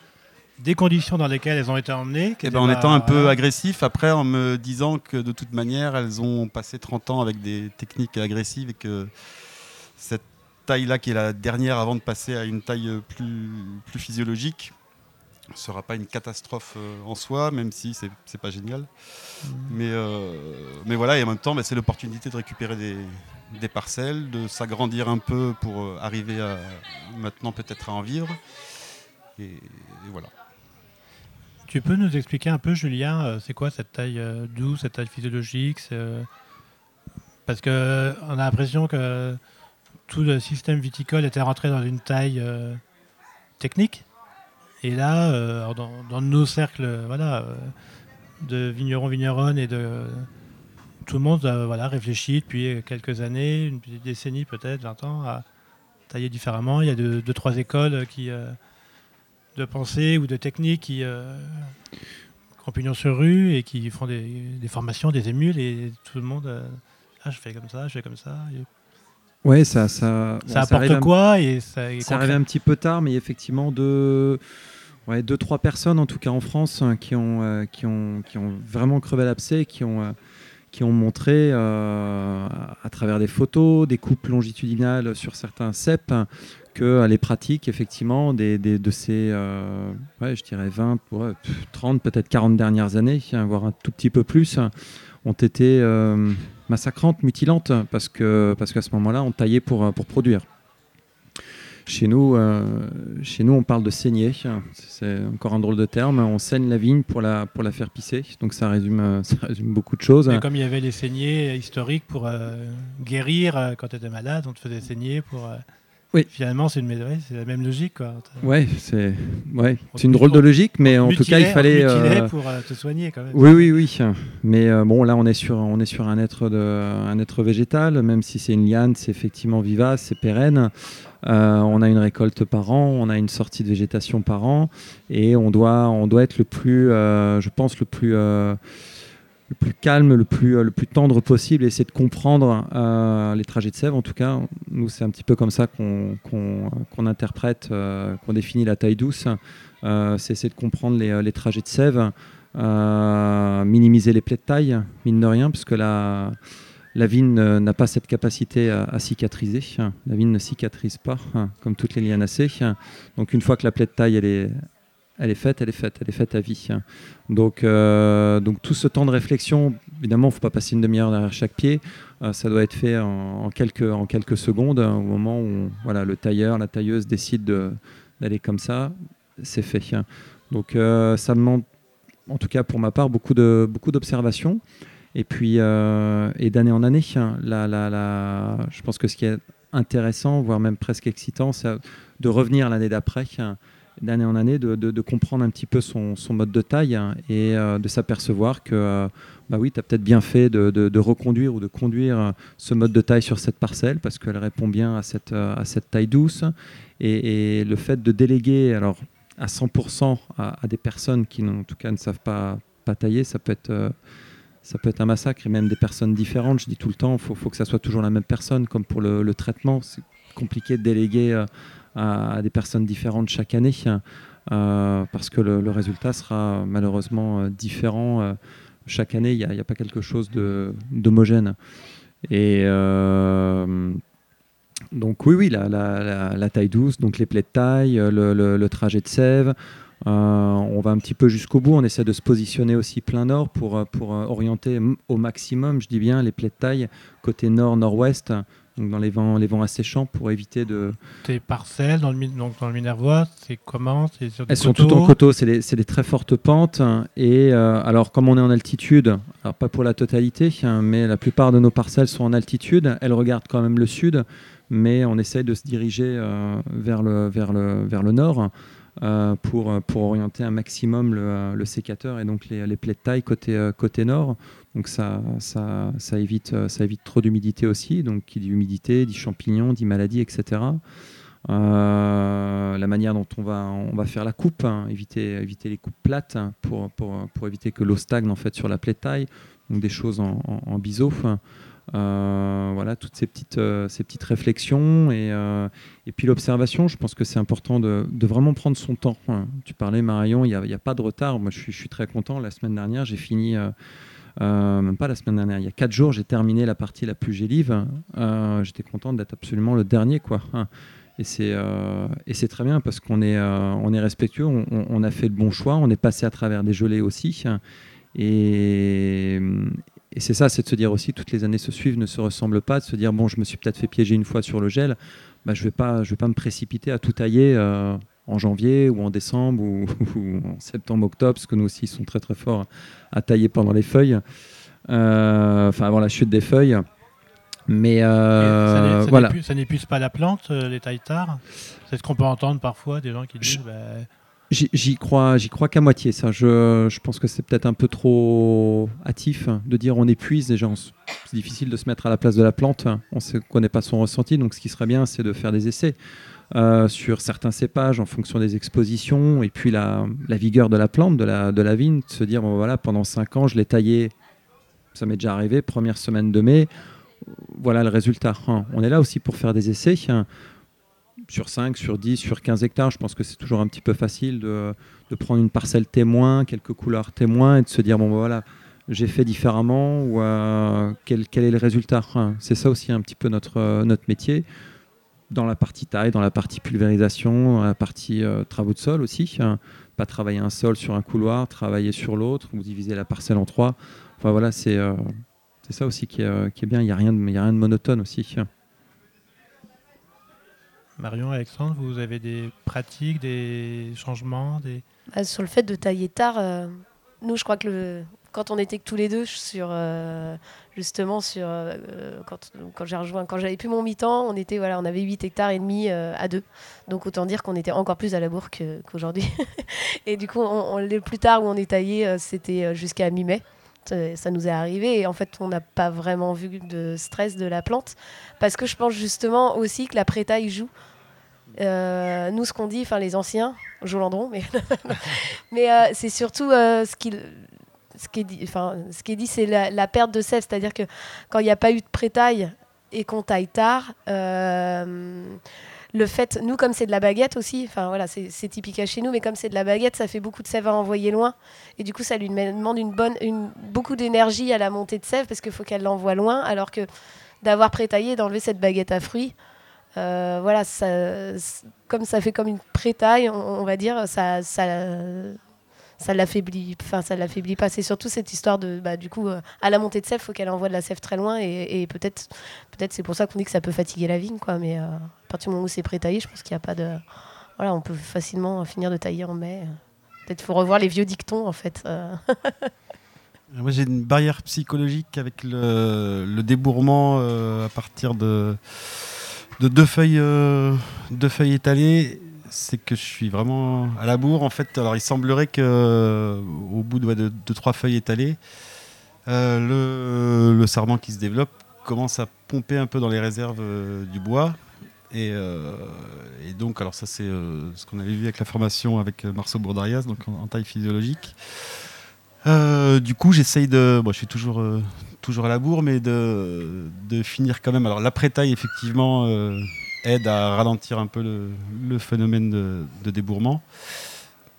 des conditions dans lesquelles elles ont été emmenées Eh ben, en étant un peu voilà. agressif, après en me disant que de toute manière elles ont passé 30 ans avec des techniques agressives et que cette taille-là, qui est la dernière avant de passer à une taille plus, plus physiologique, ne sera pas une catastrophe en soi, même si c'est n'est pas génial. Mmh. Mais, mais voilà, et en même temps, bah, c'est l'opportunité de récupérer des, des parcelles, de s'agrandir un peu pour euh, arriver à maintenant peut-être à en vivre. Et, voilà. Tu peux nous expliquer un peu, Julien, euh, c'est quoi cette taille euh, douce, cette taille physiologique Parce qu'on a l'impression que tout le système viticole était rentré dans une taille technique. Et là, dans, nos cercles voilà, de vignerons, vigneronnes et de tout le monde euh, voilà, réfléchit depuis quelques années, une décennie peut-être, 20 ans, à tailler différemment. Il y a deux, trois écoles qui, euh, de pensée ou de technique qui, euh, ont pignon sur rue et qui font des, formations, des émules, et tout le monde, ah, je fais comme ça, je fais comme ça. Oui, ça, ça, ça apporte quoi et Ça, ça arrive un petit peu tard, mais effectivement, deux, ouais, deux, trois personnes, en tout cas en France, qui ont, qui ont, qui ont vraiment crevé l'abcès, qui ont qui ont montré euh, à travers des photos, des coupes longitudinales sur certains CEP, que les pratiques effectivement des, de ces, euh, ouais, je dirais 20, 30, peut-être 40 dernières années, voire un tout petit peu plus, ont été euh, massacrantes, mutilantes, parce que parce qu'à ce moment-là, on taillait pour, pour produire. Chez nous, euh, chez nous, on parle de saigner. C'est encore un drôle de terme. On saigne la vigne pour la, pour la faire pisser. Donc ça résume, euh, ça résume beaucoup de choses. comme il y avait les saignées historiques pour euh, guérir quand tu étais malade, on te faisait saigner pour. Oui. Finalement, c'est une c'est la même logique. Quoi. Ouais, c'est ouais, c'est une drôle de logique, mais en tout cas, il fallait. pour te soigner quand même. Oui, oui, oui. Mais bon, là, on est sur, on est sur un être de, un être végétal, même si c'est une liane, c'est effectivement vivace, c'est pérenne. Euh, on a une récolte par an, on a une sortie de végétation par an, et on doit, on doit être le plus, euh, je pense, le plus, euh, le plus calme, le plus, le plus tendre possible, et essayer de comprendre les trajets de sève. En tout cas, nous, c'est un petit peu comme ça qu'on interprète, qu'on définit la taille douce. c'est essayer de comprendre les, les trajets de sève, minimiser les plaies de taille, mine de rien, puisque la la vigne n'a pas cette capacité à, cicatriser. La vigne ne cicatrise pas, hein, comme toutes les lianacées. Donc une fois que la plaie de taille elle est, elle est faite, elle est faite, elle est faite à vie. Donc, euh, donc tout ce temps de réflexion, évidemment, il ne faut pas passer une demi-heure derrière chaque pied. Euh, ça doit être fait en, quelques, en quelques secondes, au moment où voilà, le tailleur, la tailleuse décide d'aller comme ça, c'est fait. Donc euh, ça demande, en tout cas pour ma part, beaucoup d'observations. Beaucoup et puis, et d'année en année, hein, je pense que ce qui est intéressant, voire même presque excitant, c'est de revenir l'année d'après, hein, d'année en année, de, comprendre un petit peu son, mode de taille hein, et euh, de s'apercevoir que, euh, bah oui, tu as peut-être bien fait de, reconduire ou de conduire ce mode de taille sur cette parcelle parce qu'elle répond bien à cette, à cette taille douce. Et, le fait de déléguer alors, à 100% à, des personnes qui, en tout cas, ne savent pas, pas tailler, ça peut être ça peut être un massacre et même des personnes différentes. Je dis tout le temps, il faut, que ça soit toujours la même personne, comme pour le, traitement. C'est compliqué de déléguer euh, à, des personnes différentes chaque année, euh, parce que le, résultat sera malheureusement euh, différent. chaque année, il n'y a, pas quelque chose d'homogène. Et donc oui, oui, la, taille douce, donc les plaies de taille, le trajet de sève. Euh, on va un petit peu jusqu'au bout, on essaie de se positionner aussi plein nord pour, euh, pour euh, orienter au maximum, je dis bien, les plaies de taille côté nord-nord-ouest, donc dans les vents, les vents asséchants pour éviter de... Tes parcelles dans le, donc dans le Minervois, c'est comment? Elles sont toutes en coteau, c'est des, très fortes pentes. Et alors, comme on est en altitude, alors pas pour la totalité, hein, mais la plupart de nos parcelles sont en altitude, elles regardent quand même le sud, mais on essaye de se diriger vers, le, vers, le, vers le nord. Euh, pour, euh, pour orienter un maximum le, euh, le sécateur et donc les, les plaies de taille côté, côté nord. Donc ça, ça, évite, trop d'humidité aussi. Donc qui dit humidité, dit champignons, dit maladie, etc. la manière dont on va, faire la coupe, hein, éviter, les coupes plates hein, pour, éviter que l'eau stagne en fait sur la plaie de taille. Donc des choses en, en, biseau. Euh, voilà, toutes ces petites, euh, réflexions et, euh, puis l'observation, je pense que c'est important de, vraiment prendre son temps. Tu parlais, Marion, il n'y a, pas de retard. Moi, je suis, très content. La semaine dernière, j'ai fini même pas la semaine dernière, il y a quatre jours, j'ai terminé la partie la plus gélive. J'étais content d'être absolument le dernier, quoi. Et c'est et c'est très bien parce qu'on est on est respectueux, on, a fait le bon choix, on est passé à travers des gelées aussi. Et, c'est ça, c'est de se dire aussi, toutes les années se suivent, ne se ressemblent pas, de se dire, bon, je me suis peut-être fait piéger une fois sur le gel, bah, je ne vais, pas, je vais pas me précipiter à tout tailler euh, en janvier ou en décembre ou, en septembre, octobre, parce que nous aussi, ils sont très très forts à tailler pendant les feuilles, euh, enfin avant la chute des feuilles. Mais euh, voilà. Ça n'épuise pas la plante, les tailles tard C'est ce qu'on peut entendre parfois, des gens qui disent... Bah, J'y crois, j'y crois qu'à moitié. Ça, je, je pense que c'est peut-être un peu trop hâtif de dire on épuise. Déjà, c'est difficile de se mettre à la place de la plante. On ne connaît pas son ressenti. Donc, ce qui serait bien, c'est de faire des essais euh, sur certains cépages en fonction des expositions et puis la, la, vigueur de la plante, de la, de la vigne. De se dire bon, voilà, pendant 5 ans, je l'ai taillé. Ça m'est déjà arrivé. Première semaine de mai. Voilà le résultat. On est là aussi pour faire des essais sur 5, sur 10, sur 15 hectares, je pense que c'est toujours un petit peu facile de, prendre une parcelle témoin, quelques couleurs témoins et de se dire, bon ben voilà, j'ai fait différemment ou euh, quel, est le résultat. c'est ça aussi un petit peu notre, euh, notre métier. Dans la partie taille, dans la partie pulvérisation, dans la partie euh, travaux de sol aussi. Hein. Pas travailler un sol sur un couloir, travailler sur l'autre, ou diviser la parcelle en trois. Enfin voilà, c'est ça aussi qui est, qui est bien. Il n'y a, rien de, a rien de monotone aussi. Marion, Alexandre, vous avez des pratiques, des changements des... Bah, sur le fait de tailler tard, euh, nous, je crois que le, quand on était que tous les deux sur euh, justement sur euh, quand, quand j'ai rejoint quand j'avais plus mon mi-temps on était voilà on avait 8 hectares et demi à deux. Donc autant dire qu'on était encore plus à la bourre qu'aujourd'hui. Et du coup on, le plus tard où on est taillé c'était jusqu'à mi-mai. Ça nous est arrivé et en fait on n'a pas vraiment vu de stress de la plante. Parce que je pense justement aussi que la prétaille joue. Euh, nous, ce qu'on dit, enfin les anciens, Jolandron, mais, mais euh, c'est surtout euh, ce qui ce qui est dit, enfin, ce qui est dit, c'est la, perte de sève, c'est-à-dire que quand il n'y a pas eu de prétaille et qu'on taille tard, le fait, nous comme c'est de la baguette aussi, enfin voilà, c'est typique à chez nous, mais comme c'est de la baguette, ça fait beaucoup de sève à envoyer loin, et du coup ça lui demande une bonne, beaucoup d'énergie à la montée de sève parce qu'il faut qu'elle l'envoie loin, alors que d'avoir prétaillé, d'enlever cette baguette à fruits, euh, voilà, ça, comme ça fait comme une prétaille, on, va dire, ça, ça l'affaiblit. Enfin, ça l'affaiblit pas. C'est surtout cette histoire de, bah, du coup, euh, à la montée de sève, faut qu'elle envoie de la sève très loin, et, peut-être, peut-être c'est pour ça qu'on dit que ça peut fatiguer la vigne, quoi. Mais euh, à partir du moment où c'est prétaillé, je pense qu'il n'y a pas de, voilà, on peut facilement finir de tailler en mai. Peut-être faut revoir les vieux dictons, en fait. Moi, j'ai une barrière psychologique avec le, le débourrement à partir de de deux feuilles, euh, deux feuilles étalées, c'est que je suis vraiment à la bourre. En fait, alors il semblerait que euh, au bout de, de, trois feuilles étalées, euh, le, le, sarment qui se développe commence à pomper un peu dans les réserves du bois. Et, donc, alors ça c'est ce qu'on avait vu avec la formation avec Marceau Bourdarias, donc en, taille physiologique. du coup, j'essaye de. Bon, je suis toujours à la bourre, mais de, de finir quand même. Alors l'après-taille, effectivement, euh, aide à ralentir un peu le, phénomène de, débourrement.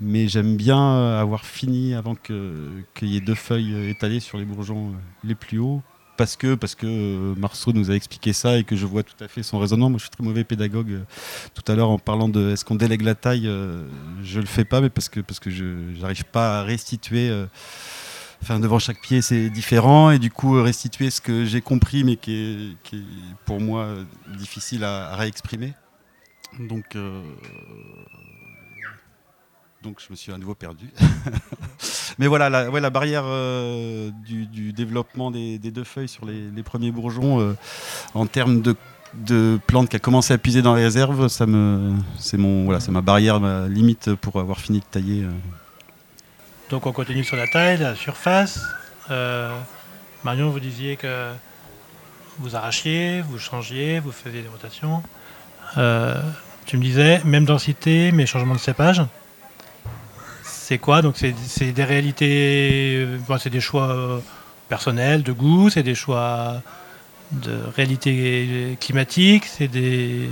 Mais j'aime bien euh, avoir fini avant qu'il y ait deux feuilles étalées sur les bourgeons euh, les plus hauts. Parce que, parce que Marceau nous a expliqué ça et que je vois tout à fait son raisonnement. Moi, je suis très mauvais pédagogue. Tout à l'heure, en parlant de est-ce qu'on délègue la taille, je le fais pas, mais parce que, parce que je n'arrive pas à restituer Enfin, devant chaque pied, c'est différent. Et du coup, restituer ce que j'ai compris, mais qui est, pour moi difficile à, réexprimer. Donc, euh, donc, je me suis à nouveau perdu. mais voilà, la, ouais, la barrière euh, du, développement des, deux feuilles sur les, premiers bourgeons, euh, en termes de, de plantes qui a commencé à puiser dans les réserves, ça me, c'est mon, voilà, c'est ma barrière, ma limite pour avoir fini de tailler. Donc on continue sur la taille, la surface. Euh, Marion, vous disiez que vous arrachiez, vous changiez, vous faisiez des rotations. Euh, tu me disais, même densité, mais changement de cépage. C'est quoi? Donc c'est des réalités, c'est des choix personnels, de goût, c'est des choix de réalité climatique, c'est des,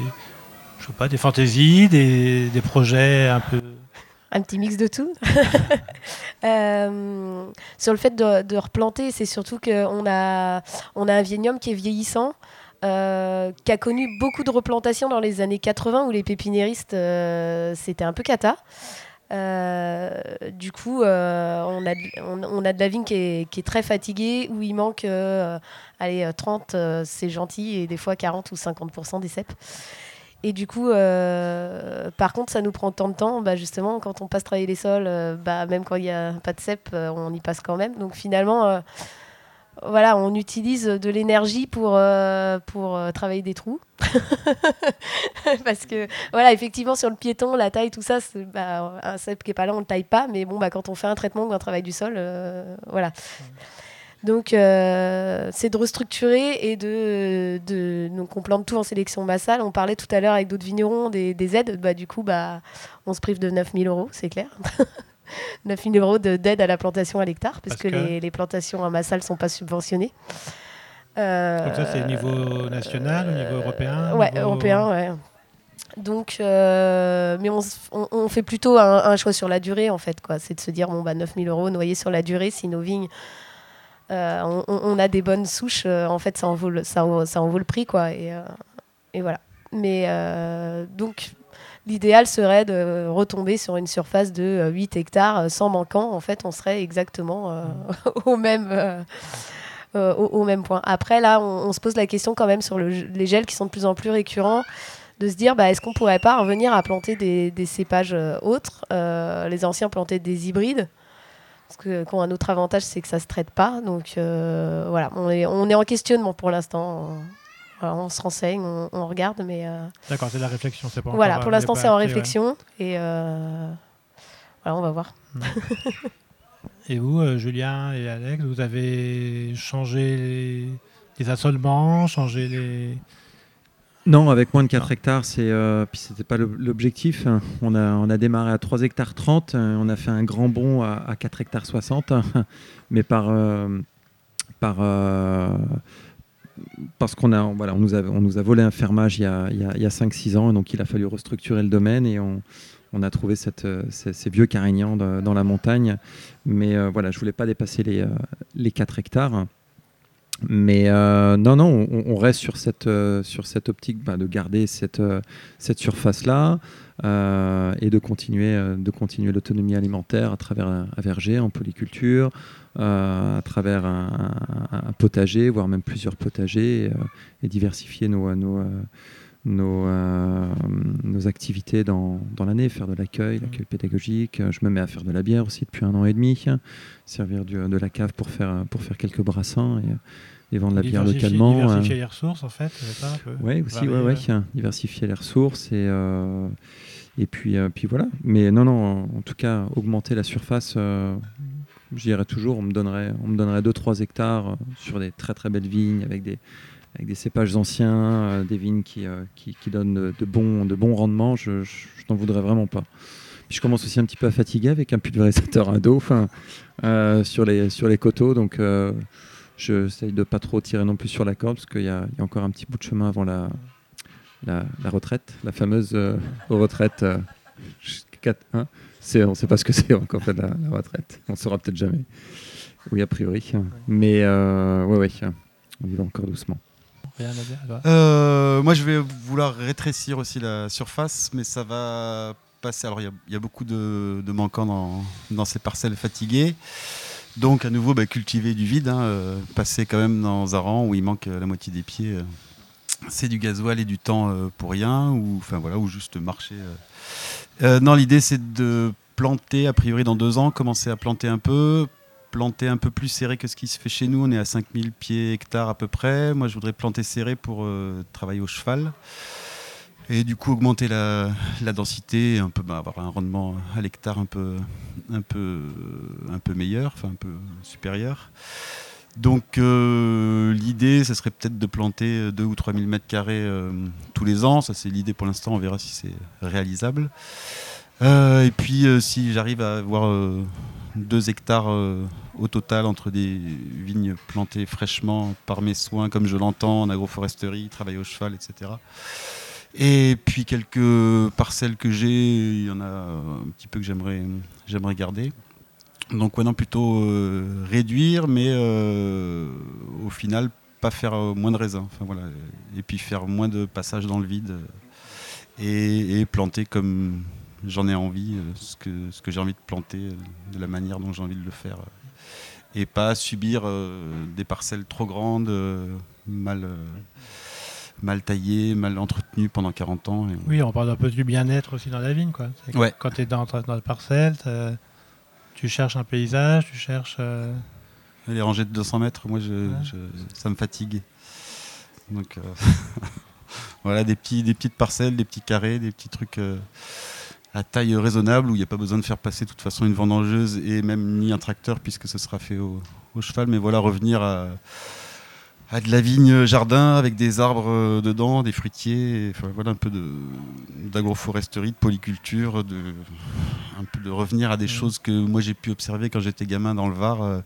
des fantaisies, des projets un peu un petit mix de tout. Euh, sur le fait de, replanter, c'est surtout qu'on a, on a un vignoble qui est vieillissant. Euh, qui a connu beaucoup de replantations dans les années 80 où les pépiniéristes c'était un peu cata. du coup, on, a de, on, a de la vigne qui est, qui est très fatiguée, où il manque allez, 30, c'est gentil, et des fois 40 ou 50% des cèpes. Et du coup, euh, par contre, ça nous prend tant de temps. Bah, justement, quand on passe travailler les sols, euh, bah, même quand il n'y a pas de cep, euh, on y passe quand même. Donc finalement, voilà, on utilise de l'énergie pour, pour travailler des trous. Parce que, voilà, effectivement, sur le piéton, la taille, tout ça, bah, un cep qui n'est pas là, on ne le taille pas. Mais bon, bah, quand on fait un traitement ou un travail du sol, voilà. Donc, euh, c'est de restructurer et de, de, Donc, on plante tout en sélection massale. On parlait tout à l'heure avec d'autres vignerons des, des, aides. Bah, du coup, bah, on se prive de 9000 euros, c'est clair. 9000 euros d'aide à la plantation à l'hectare, parce, que, Les, les, plantations en massale ne sont pas subventionnées. Euh, Donc, ça, c'est au niveau national, au niveau européen Ouais, européen, ouais. Donc, euh, mais on, on, fait plutôt un, un, choix sur la durée, en fait. C'est de se dire, bon, bah, 9000 euros noyés sur la durée, si nos vignes euh, on, a des bonnes souches, euh, en fait, ça en vaut le, ça, ça en vaut le prix, quoi. Et, euh, et voilà. Mais donc, l'idéal serait de retomber sur une surface de 8 hectares sans manquant. En fait, on serait exactement au même. au, même point. Après, là, on, se pose la question quand même sur les gels qui sont de plus en plus récurrents, de se dire, bah, est-ce qu'on pourrait pas revenir à planter des, des cépages autres Les anciens plantaient des hybrides. Que quand un autre avantage, c'est que ça se traite pas. Donc euh, voilà, on est, on est en questionnement pour l'instant. on se renseigne, on, regarde, mais. Euh, D'accord, c'est de la réflexion, c'est pas. Voilà, pour l'instant, c'est en réflexion et euh, voilà, on va voir. Hmm. et vous, Julien et Alex, vous avez changé les, les assolements, changé les non, avec moins de 4 hectares, c'est euh, puis c'était pas l'objectif. On a, on a démarré à 3 hectares 30, euh, on a fait un grand bond à, 4 hectares 60, mais par, euh, par parce qu'on a, voilà, on nous a, on nous a volé un fermage il y a, il y a, 5-6 ans, donc il a fallu restructurer le domaine et on, on a trouvé cette, ces, vieux carignans dans la montagne. Mais voilà, je voulais pas dépasser les, les 4 hectares. Mais euh, non, non, on, reste sur cette, euh, sur cette optique bah, de garder cette, euh, cette surface-là et de continuer, continuer l'autonomie alimentaire à travers un, verger en polyculture, à travers un, potager, voire même plusieurs potagers, et, diversifier nos, nos, nos activités dans, dans l'année, faire de l'accueil, l'accueil pédagogique. Je me mets à faire de la bière aussi depuis un an et demi, servir de la cave pour faire, pour faire quelques brassins. Et, et vendre la bière localement. Diversifier les ressources, en fait. Oui, aussi, ouais, ouais, diversifier les ressources et, euh, et puis, euh, puis voilà. Mais non, non, en tout cas, augmenter la surface, euh, je dirais toujours, on me donnerait, on me donnerait 2-3 hectares sur des très très belles vignes avec des, avec des cépages anciens, des vignes qui, qui, qui, donnent de, bons, de bons rendements, je, n'en voudrais vraiment pas. Je commence aussi un petit peu à fatiguer avec un pulvérisateur à dos sur, les, sur les coteaux, donc J'essaye de pas trop tirer non plus sur la corde parce qu'il y, a encore un petit bout de chemin avant la, la, retraite, la fameuse euh, retraite. Euh, hein. on ne sait pas ce que c'est encore fait la, retraite. On ne saura peut-être jamais. Oui, a priori. Mais euh, ouais, ouais, on y va encore doucement. Euh, moi, je vais vouloir rétrécir aussi la surface, mais ça va passer. Alors, il y, a beaucoup de, manquants dans, ces parcelles fatiguées. Donc à nouveau bah, cultiver du vide, hein, euh, passer quand même dans un rang où il manque la moitié des pieds, euh, c'est du gasoil et du temps pour rien, ou enfin voilà, ou juste marcher. non, l'idée c'est de planter a priori dans deux ans, commencer à planter un peu, planter un peu plus serré que ce qui se fait chez nous. On est à 5000 pieds hectares à peu près. Moi je voudrais planter serré pour travailler au cheval et du coup augmenter la, densité, un peu, bah, avoir un rendement à l'hectare un peu, un, peu, un peu meilleur, enfin un peu supérieur. Donc euh, l'idée, ce serait peut-être de planter 2 ou 3 000 mètres carrés euh, tous les ans. Ça c'est l'idée pour l'instant, on verra si c'est réalisable. Euh, et puis si j'arrive à avoir 2 hectares au total entre des vignes plantées fraîchement par mes soins, comme je l'entends, en agroforesterie, travail au cheval, etc Et puis quelques parcelles que j'ai, il y en a un petit peu que j'aimerais, j'aimerais garder. Donc ouais, plutôt euh, réduire, mais euh, au final, pas faire euh, moins de raisins. Enfin, voilà. Et puis faire moins de passages dans le vide et planter comme j'en ai envie, euh, ce que, ce que j'ai envie de planter, euh, de la manière dont j'ai envie de le faire. euh, Et pas subir des parcelles trop grandes, mal, mal taillées, mal entretenues pendant 40 ans. et- Oui, on parle un peu du bien-être aussi dans la vigne. Quoi. Ouais. Quand tu es dans, dans la parcelle, tu cherches un paysage, tu cherches. euh, Les rangées de 200 mètres, moi, je, Ouais. je- ça me fatigue. Donc, euh, voilà, des, petits, des petites parcelles, des petits carrés, des petits trucs euh, à taille raisonnable où il n'y a pas besoin de faire passer de toute façon une vendangeuse et même ni un tracteur puisque ce sera fait au, au cheval. Mais voilà, revenir à, à de la vigne jardin avec des arbres euh, dedans, des fruitiers, et, enfin, voilà un peu d'agroforesterie, de polyculture, de un peu de revenir à des choses que moi j'ai pu observer quand j'étais gamin dans le Var. euh,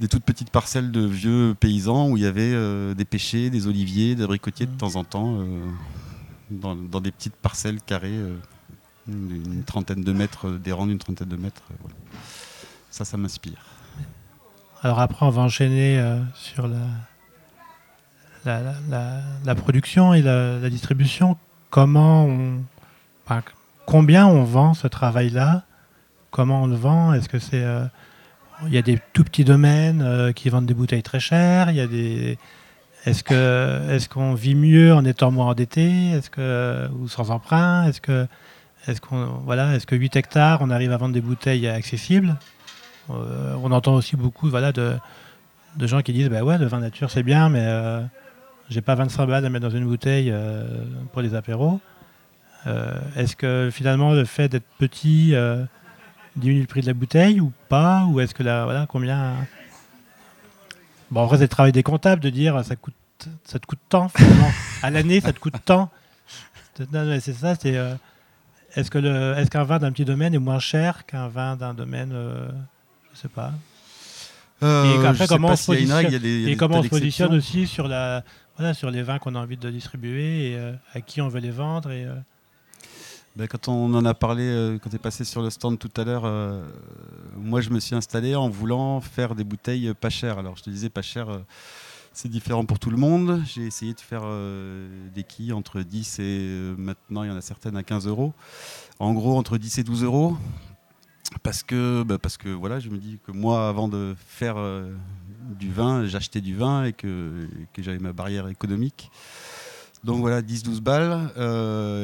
des toutes petites parcelles de vieux paysans où il y avait euh, des pêchers, des oliviers, des abricotiers de temps en temps, euh, dans, dans des petites parcelles carrées, d'une trentaine de mètres, euh, des rangs d'une trentaine de mètres. euh, voilà. Ça, ça m'inspire. Alors après, on va enchaîner euh, sur la, la, production et la, distribution. Comment on, combien on vend ce travail-là? Comment on le vend? Est-ce que c'est il y a des tout petits domaines qui vendent des bouteilles très chères? Il y a des est-ce que est-ce qu'on vit mieux en étant moins endetté? Est-ce que ou sans emprunt? Est-ce que est-ce qu'on voilà est-ce que 8 hectares on arrive à vendre des bouteilles accessibles euh, on entend aussi beaucoup voilà, de, de gens qui disent bah ouais, le vin nature c'est bien, mais euh, j'ai pas 25 balles à mettre dans une bouteille euh, pour les apéros. Euh, Est-ce que finalement le fait d'être petit diminue le prix de la bouteille ou pas? Ou est-ce que là, voilà, combien. Bon, en vrai, c'est le travail des comptables de dire ça, coûte, ça te coûte tant, à l'année, ça te coûte tant. Non, c'est ça, c'est. Est-ce que le- est-ce qu'un vin d'un petit domaine est moins cher qu'un vin d'un domaine, euh, je sais pas. Euh, après, Et des comment on se positionne aussi sur la, voilà, sur les vins qu'on a envie de distribuer et euh, à qui on veut les vendre et. euh, Ben, quand on en a parlé, quand tu es passé sur le stand tout à l'heure, moi je me suis installé en voulant faire des bouteilles pas chères. Alors je te disais pas cher, euh, c'est différent pour tout le monde. J'ai essayé de faire euh, des quilles entre 10 et euh, maintenant il y en a certaines à 15 euros. En gros entre 10 et 12 euros. Parce que, bah, parce que voilà, je me dis que moi avant de faire euh, du vin, j'achetais du vin et que, que j'avais ma barrière économique. Donc voilà, 10-12 balles.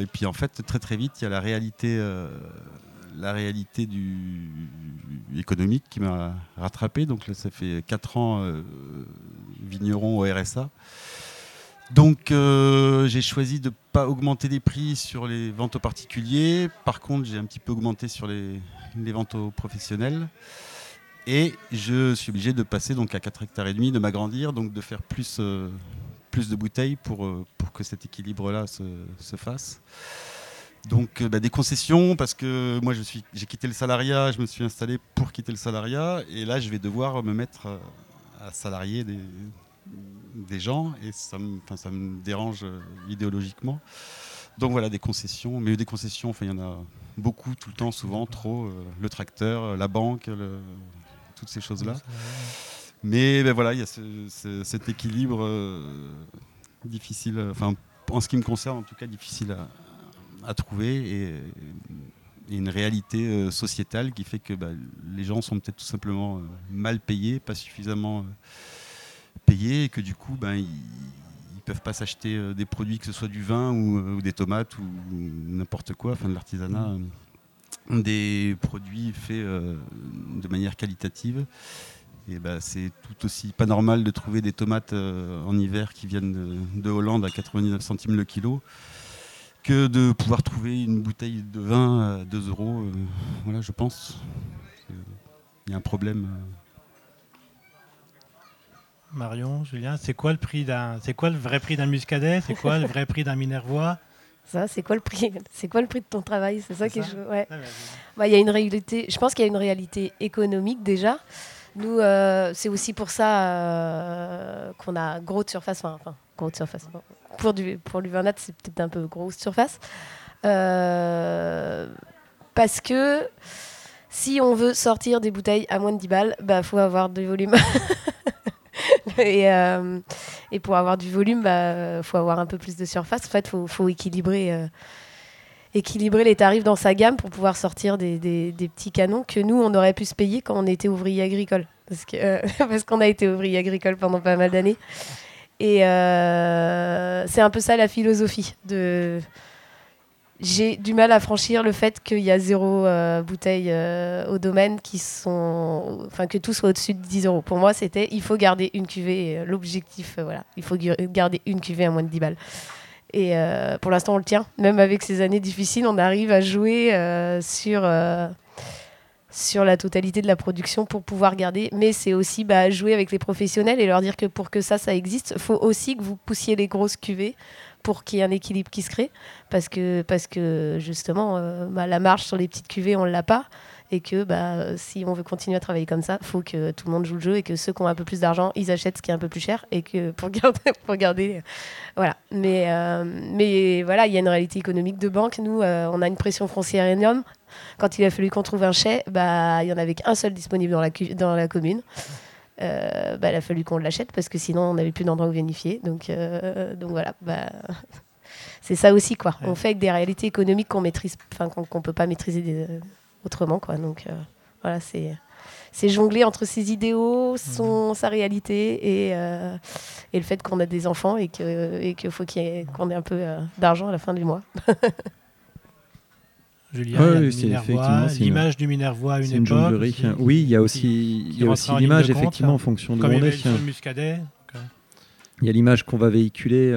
et puis en fait, très très vite, il y a la réalité, la réalité du économique qui m'a rattrapé. Donc là, ça fait 4 ans euh, vigneron au RSA. Donc euh, j'ai choisi de ne pas augmenter les prix sur les ventes aux particuliers. Par contre, j'ai un petit peu augmenté sur les, ventes aux professionnels. Et je suis obligé de passer donc à 4 hectares et demi, de m'agrandir, donc de faire plus, euh, plus de bouteilles pour, pour que cet équilibre-là se, se fasse. Donc euh, bah, des concessions parce que moi je suis j'ai quitté le salariat, je me suis installé pour quitter le salariat et là je vais devoir me mettre euh, à salarier des, des gens et ça me, ça me dérange euh, idéologiquement. Donc voilà des concessions, mais des concessions, enfin il y en a beaucoup tout le temps, souvent trop. euh, le tracteur, la banque, le- toutes ces choses là. Mais ben voilà, il y a ce- ce- cet équilibre euh, difficile, enfin en ce qui me concerne en tout cas difficile à, à trouver et, et une réalité euh, sociétale qui fait que bah, les gens sont peut-être tout simplement euh, mal payés, pas suffisamment euh, payés et que du coup ben, ils ne peuvent pas s'acheter des produits, que ce soit du vin ou, ou des tomates ou, ou n'importe quoi, enfin de l'artisanat, euh, des produits faits de manière qualitative. Et bah, c'est tout aussi pas normal de trouver des tomates en hiver qui viennent de, de Hollande à 99 centimes le kilo que de pouvoir trouver une bouteille de vin à 2 euros. euh, voilà, je pense. Euh, Il y a un problème. euh. Marion, Julien, c'est quoi le prix d'un, c'est quoi le vrai prix d'un muscadet? C'est quoi le vrai prix d'un minervois? Ça, c'est quoi le prix C'est quoi le prix de ton travail? C'est ça C'est qui est ça chou- ouais. Ah, bah, il y a une réalité. Je pense qu'il y a une réalité économique déjà. Nous, euh, c'est aussi pour ça euh, qu'on a gros de surface. Enfin, enfin, gros de surface. bon, pour du pour c'est peut-être un peu grosse surface. Euh, parce que si on veut sortir des bouteilles à moins de 10 balles, bah faut avoir du volume. et, euh, et, pour avoir du volume, bah faut avoir un peu plus de surface. En fait, faut, faut équilibrer. Euh, équilibrer les tarifs dans sa gamme pour pouvoir sortir des, des, petits canons que nous, on aurait pu se payer quand on était ouvrier agricole. Parce euh, parce qu'on a été ouvrier agricole pendant pas mal d'années. Et euh, c'est un peu ça la philosophie. De... J'ai du mal à franchir le fait qu'il y a zéro euh, bouteille au domaine, qui sont... enfin, que tout soit au-dessus de 10 euros. Pour moi, c'était il faut garder une cuvée. L'objectif, voilà, il faut garder une cuvée à moins de 10 balles. Et euh, pour l'instant, on le tient. Même avec ces années difficiles, on arrive à jouer euh, sur, euh, sur la totalité de la production pour pouvoir garder. Mais c'est aussi bah, jouer avec les professionnels et leur dire que pour que ça, ça existe, faut aussi que vous poussiez les grosses cuvées pour qu'il y ait un équilibre qui se crée. Parce que, parce que justement, bah, la marge sur les petites cuvées, on ne l'a pas et que bah, si on veut continuer à travailler comme ça, faut que tout le monde joue le jeu et que ceux qui ont un peu plus d'argent, ils achètent ce qui est un peu plus cher et que pour garder, garder voilà. Mais, euh, mais voilà, il y a une réalité économique de banque. Nous, euh, on a une pression foncière énorme. Quand il a fallu qu'on trouve un chai, bah, il y en avait qu'un seul disponible dans la, dans la commune. Euh, bah, il a fallu qu'on l'achète parce que sinon on n'avait plus d'endroit où vérifier. Donc, donc voilà, bah, c'est ça aussi quoi. On fait avec des réalités économiques qu'on maîtrise, enfin qu'on peut pas maîtriser des, autrement. Quoi. Donc euh, voilà, c'est c'est jongler entre ses idéaux, son, mhm. sa réalité et, euh, et le fait qu'on a des enfants et qu'il et faut qu'on ait, ait, un peu euh, d'argent à la fin du mois. Julien, l'image du Minervois à une, une époque. oui, il y a aussi, il y a aussi l'image effectivement en fonction de Comme où on est. Le muscadet. Il y a l'image qu'on va véhiculer,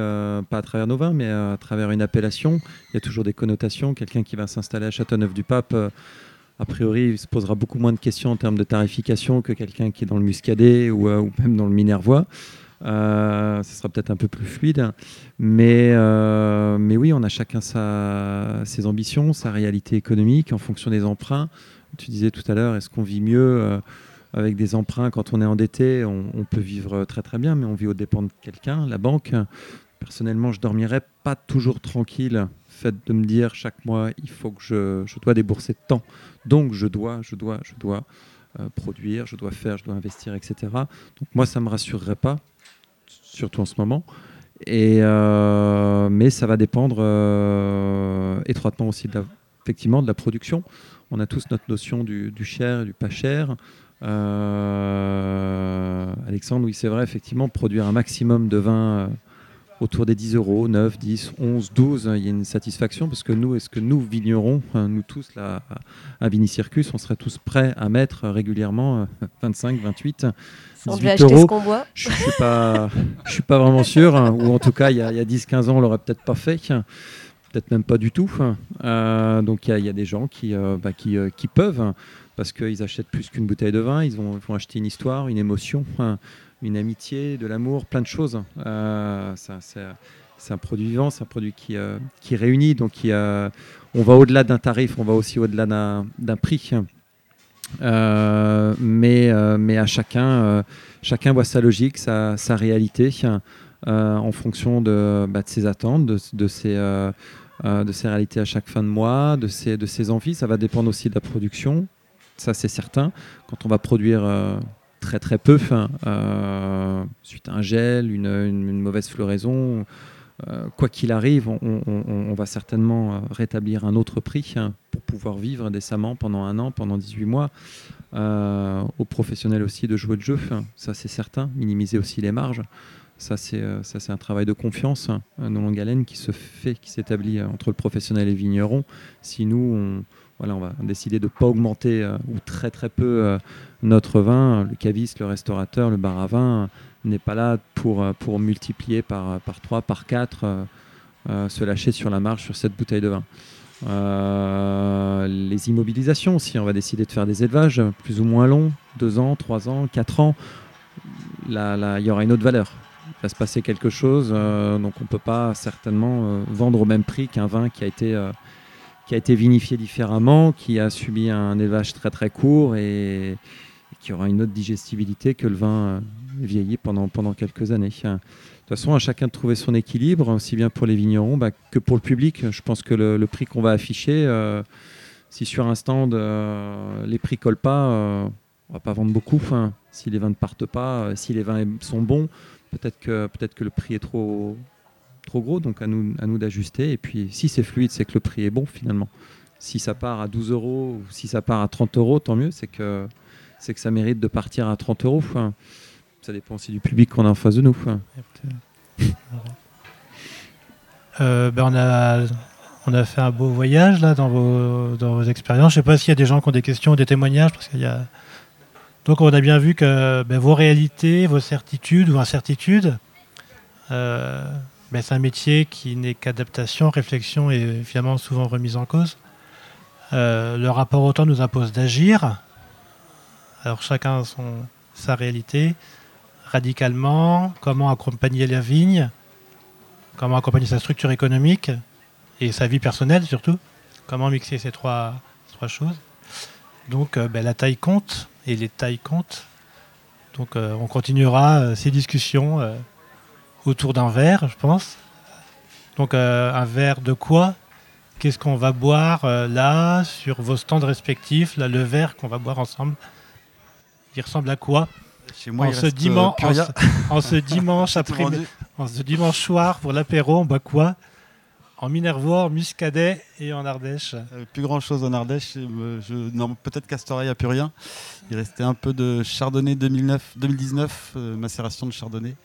pas à travers nos vins, mais à travers une appellation. Il y a toujours des connotations. Quelqu'un qui va s'installer à Châteauneuf-du-Pape a priori, il se posera beaucoup moins de questions en termes de tarification que quelqu'un qui est dans le Muscadet ou, euh, même dans le Minervois. Euh, sera peut-être un peu plus fluide. Mais, euh, mais oui, on a chacun sa, ses ambitions, sa réalité économique en fonction des emprunts. Tu disais tout à l'heure, est-ce qu'on vit mieux avec des emprunts quand on est endetté? On, on, peut vivre très très bien, mais on vit aux dépens de quelqu'un, la banque. Personnellement, je dormirais pas toujours tranquille fait de me dire chaque mois, il faut que je, je dois débourser de temps donc je dois, je dois, je dois euh, produire, je dois faire, je dois investir, etc. Donc moi, ça ne me rassurerait pas, surtout en ce moment. Euh, mais ça va dépendre euh, étroitement aussi de la, effectivement de la production. On a tous notre notion du, cher et du pas cher. Alexandre, oui, c'est vrai, effectivement, produire un maximum de vin autour des 10 euros, 9, 10, 11, 12, il y a une satisfaction parce que nous, est-ce que nous, vignerons, hein, nous tous là, à Vinicircus, on serait tous prêts à mettre régulièrement 25, 28, 18 euros. Je ne suis, pas, je suis pas vraiment sûr, hein, ou en tout cas, il y a, a 10-15 ans, on l'aurait peut-être pas fait peut-être même pas du tout. Euh, donc il y, a des gens qui, euh, bah, qui, euh, qui, peuvent, parce qu'ils achètent plus qu'une bouteille de vin, ils vont, vont, acheter une histoire, une émotion, une amitié, de l'amour, plein de choses. Euh, c'est un produit vivant, c'est un produit qui, euh, réunit. Donc, on va au-delà d'un tarif, on va aussi au-delà d'un prix. Euh, mais, à chacun, chacun voit sa logique, sa, réalité en fonction de, bah, ses attentes, de, de ses, de ses réalités à chaque fin de mois, de ses, de ses envies. Ça va dépendre aussi de la production, ça c'est certain. Quand on va produire très très peu, euh, suite à un gel, une, mauvaise floraison. Euh, quoi qu'il arrive, on, va certainement euh, rétablir un autre prix hein, pour pouvoir vivre décemment pendant un an, pendant 18 mois. aux professionnels aussi de jouer le jeu, ça c'est certain. Minimiser aussi les marges. Ça, c'est un travail de confiance hein, dans longue haleine qui se fait, qui s'établit entre le professionnel et le vigneron. Si nous, on, voilà, on va décider de ne pas augmenter ou très très peu notre vin, le caviste, le restaurateur, le bar à vin, n'est pas là pour, euh, pour multiplier par, par 3, par 4, euh, euh, se lâcher sur la marge sur cette bouteille de vin. les immobilisations aussi, on va décider de faire des élevages plus ou moins longs, 2 ans, 3 ans, 4 ans. Là, il y aura une autre valeur. Il va se passer quelque chose, donc on ne peut pas certainement vendre au même prix qu'un vin qui a été qui a été vinifié différemment, qui a subi un élevage très très court et, qui aura une autre digestibilité que le vin euh, vieilli pendant, quelques années. toute façon, à chacun de trouver son équilibre, aussi bien pour les vignerons bah, que pour le public. Je pense que le, prix qu'on va afficher, euh, si sur un stand euh, les prix collent pas, euh, on va pas vendre beaucoup. Si les vins ne partent pas, si les vins sont bons, peut-être que le prix est trop trop gros. Donc à nous à nous d'ajuster. Et puis si c'est fluide, c'est que le prix est bon finalement. Si ça part à 12 euros ou si ça part à 30 euros, tant mieux. C'est que c'est que ça mérite de partir à 30 euros. Ça dépend aussi du public qu'on a en face de nous. Enfin. Euh, ben on, a, fait un beau voyage là dans vos, expériences. Je ne sais pas s'il y a des gens qui ont des questions, des témoignages. Parce qu'il y a... Donc on a bien vu que ben, vos réalités, vos certitudes ou incertitudes, euh, ben, c'est un métier qui n'est qu'adaptation, réflexion et finalement souvent remise en cause. Euh, le rapport au temps nous impose d'agir. Alors chacun a son, sa réalité, radicalement, comment accompagner la vigne, comment accompagner sa structure économique et sa vie personnelle surtout, comment mixer ces trois, trois choses? Donc euh, ben, la taille compte et les tailles comptent. Donc euh, on continuera ces discussions autour d'un verre, je pense. Donc euh, un verre de quoi? Qu'est-ce qu'on va boire euh, là sur vos stands respectifs? Là, le verre qu'on va boire ensemble, il ressemble à quoi? Chez moi, en, il ce reste, euh, dimanche, plus en, rien. ce, en ce dimanche Tout après en ce dimanche soir pour l'apéro, on boit quoi? En Minervois, en Muscadet et en Ardèche. Euh, plus grand chose en Ardèche. peut-être Castoreil à plus rien. Il restait un peu de Chardonnay 2009, 2019, euh, macération de Chardonnay.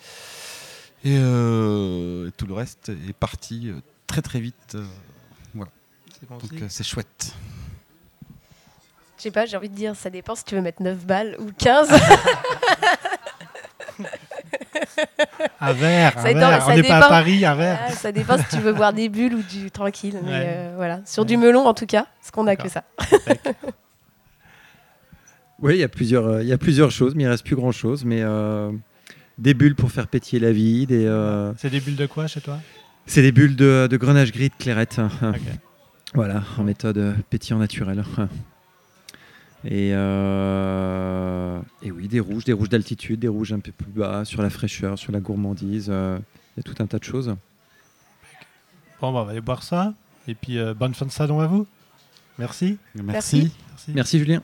Et euh, tout le reste est parti euh, très très vite. euh, donc euh, c'est chouette. Je sais pas, j'ai envie de dire, ça dépend si tu veux mettre 9 balles ou 15. Un verre, un Ça dépend- verre. ça On n'est pas à dépend. Paris, un verre. Ah, ça dépend si tu veux boire des bulles ou du tranquille. Mais euh, voilà, sur Ouais. du melon en tout cas, parce qu'on a que ça. Oui, il y a plusieurs, euh, il y a plusieurs choses, mais il reste plus grand chose. Mais euh, des bulles pour faire pétiller la vie, des, euh, C'est des bulles de quoi chez toi c'est des bulles de, de grenache gris de clairette. Voilà, en méthode pétillant naturel. Et, euh, et oui, des rouges, des rouges d'altitude, des rouges un peu plus bas, sur la fraîcheur, sur la gourmandise. euh, Il y a tout un tas de choses. Bon, bah, on va aller boire ça. Et puis, euh, bonne fin de salon à vous. Merci. Merci. Merci. Merci. Merci Julien.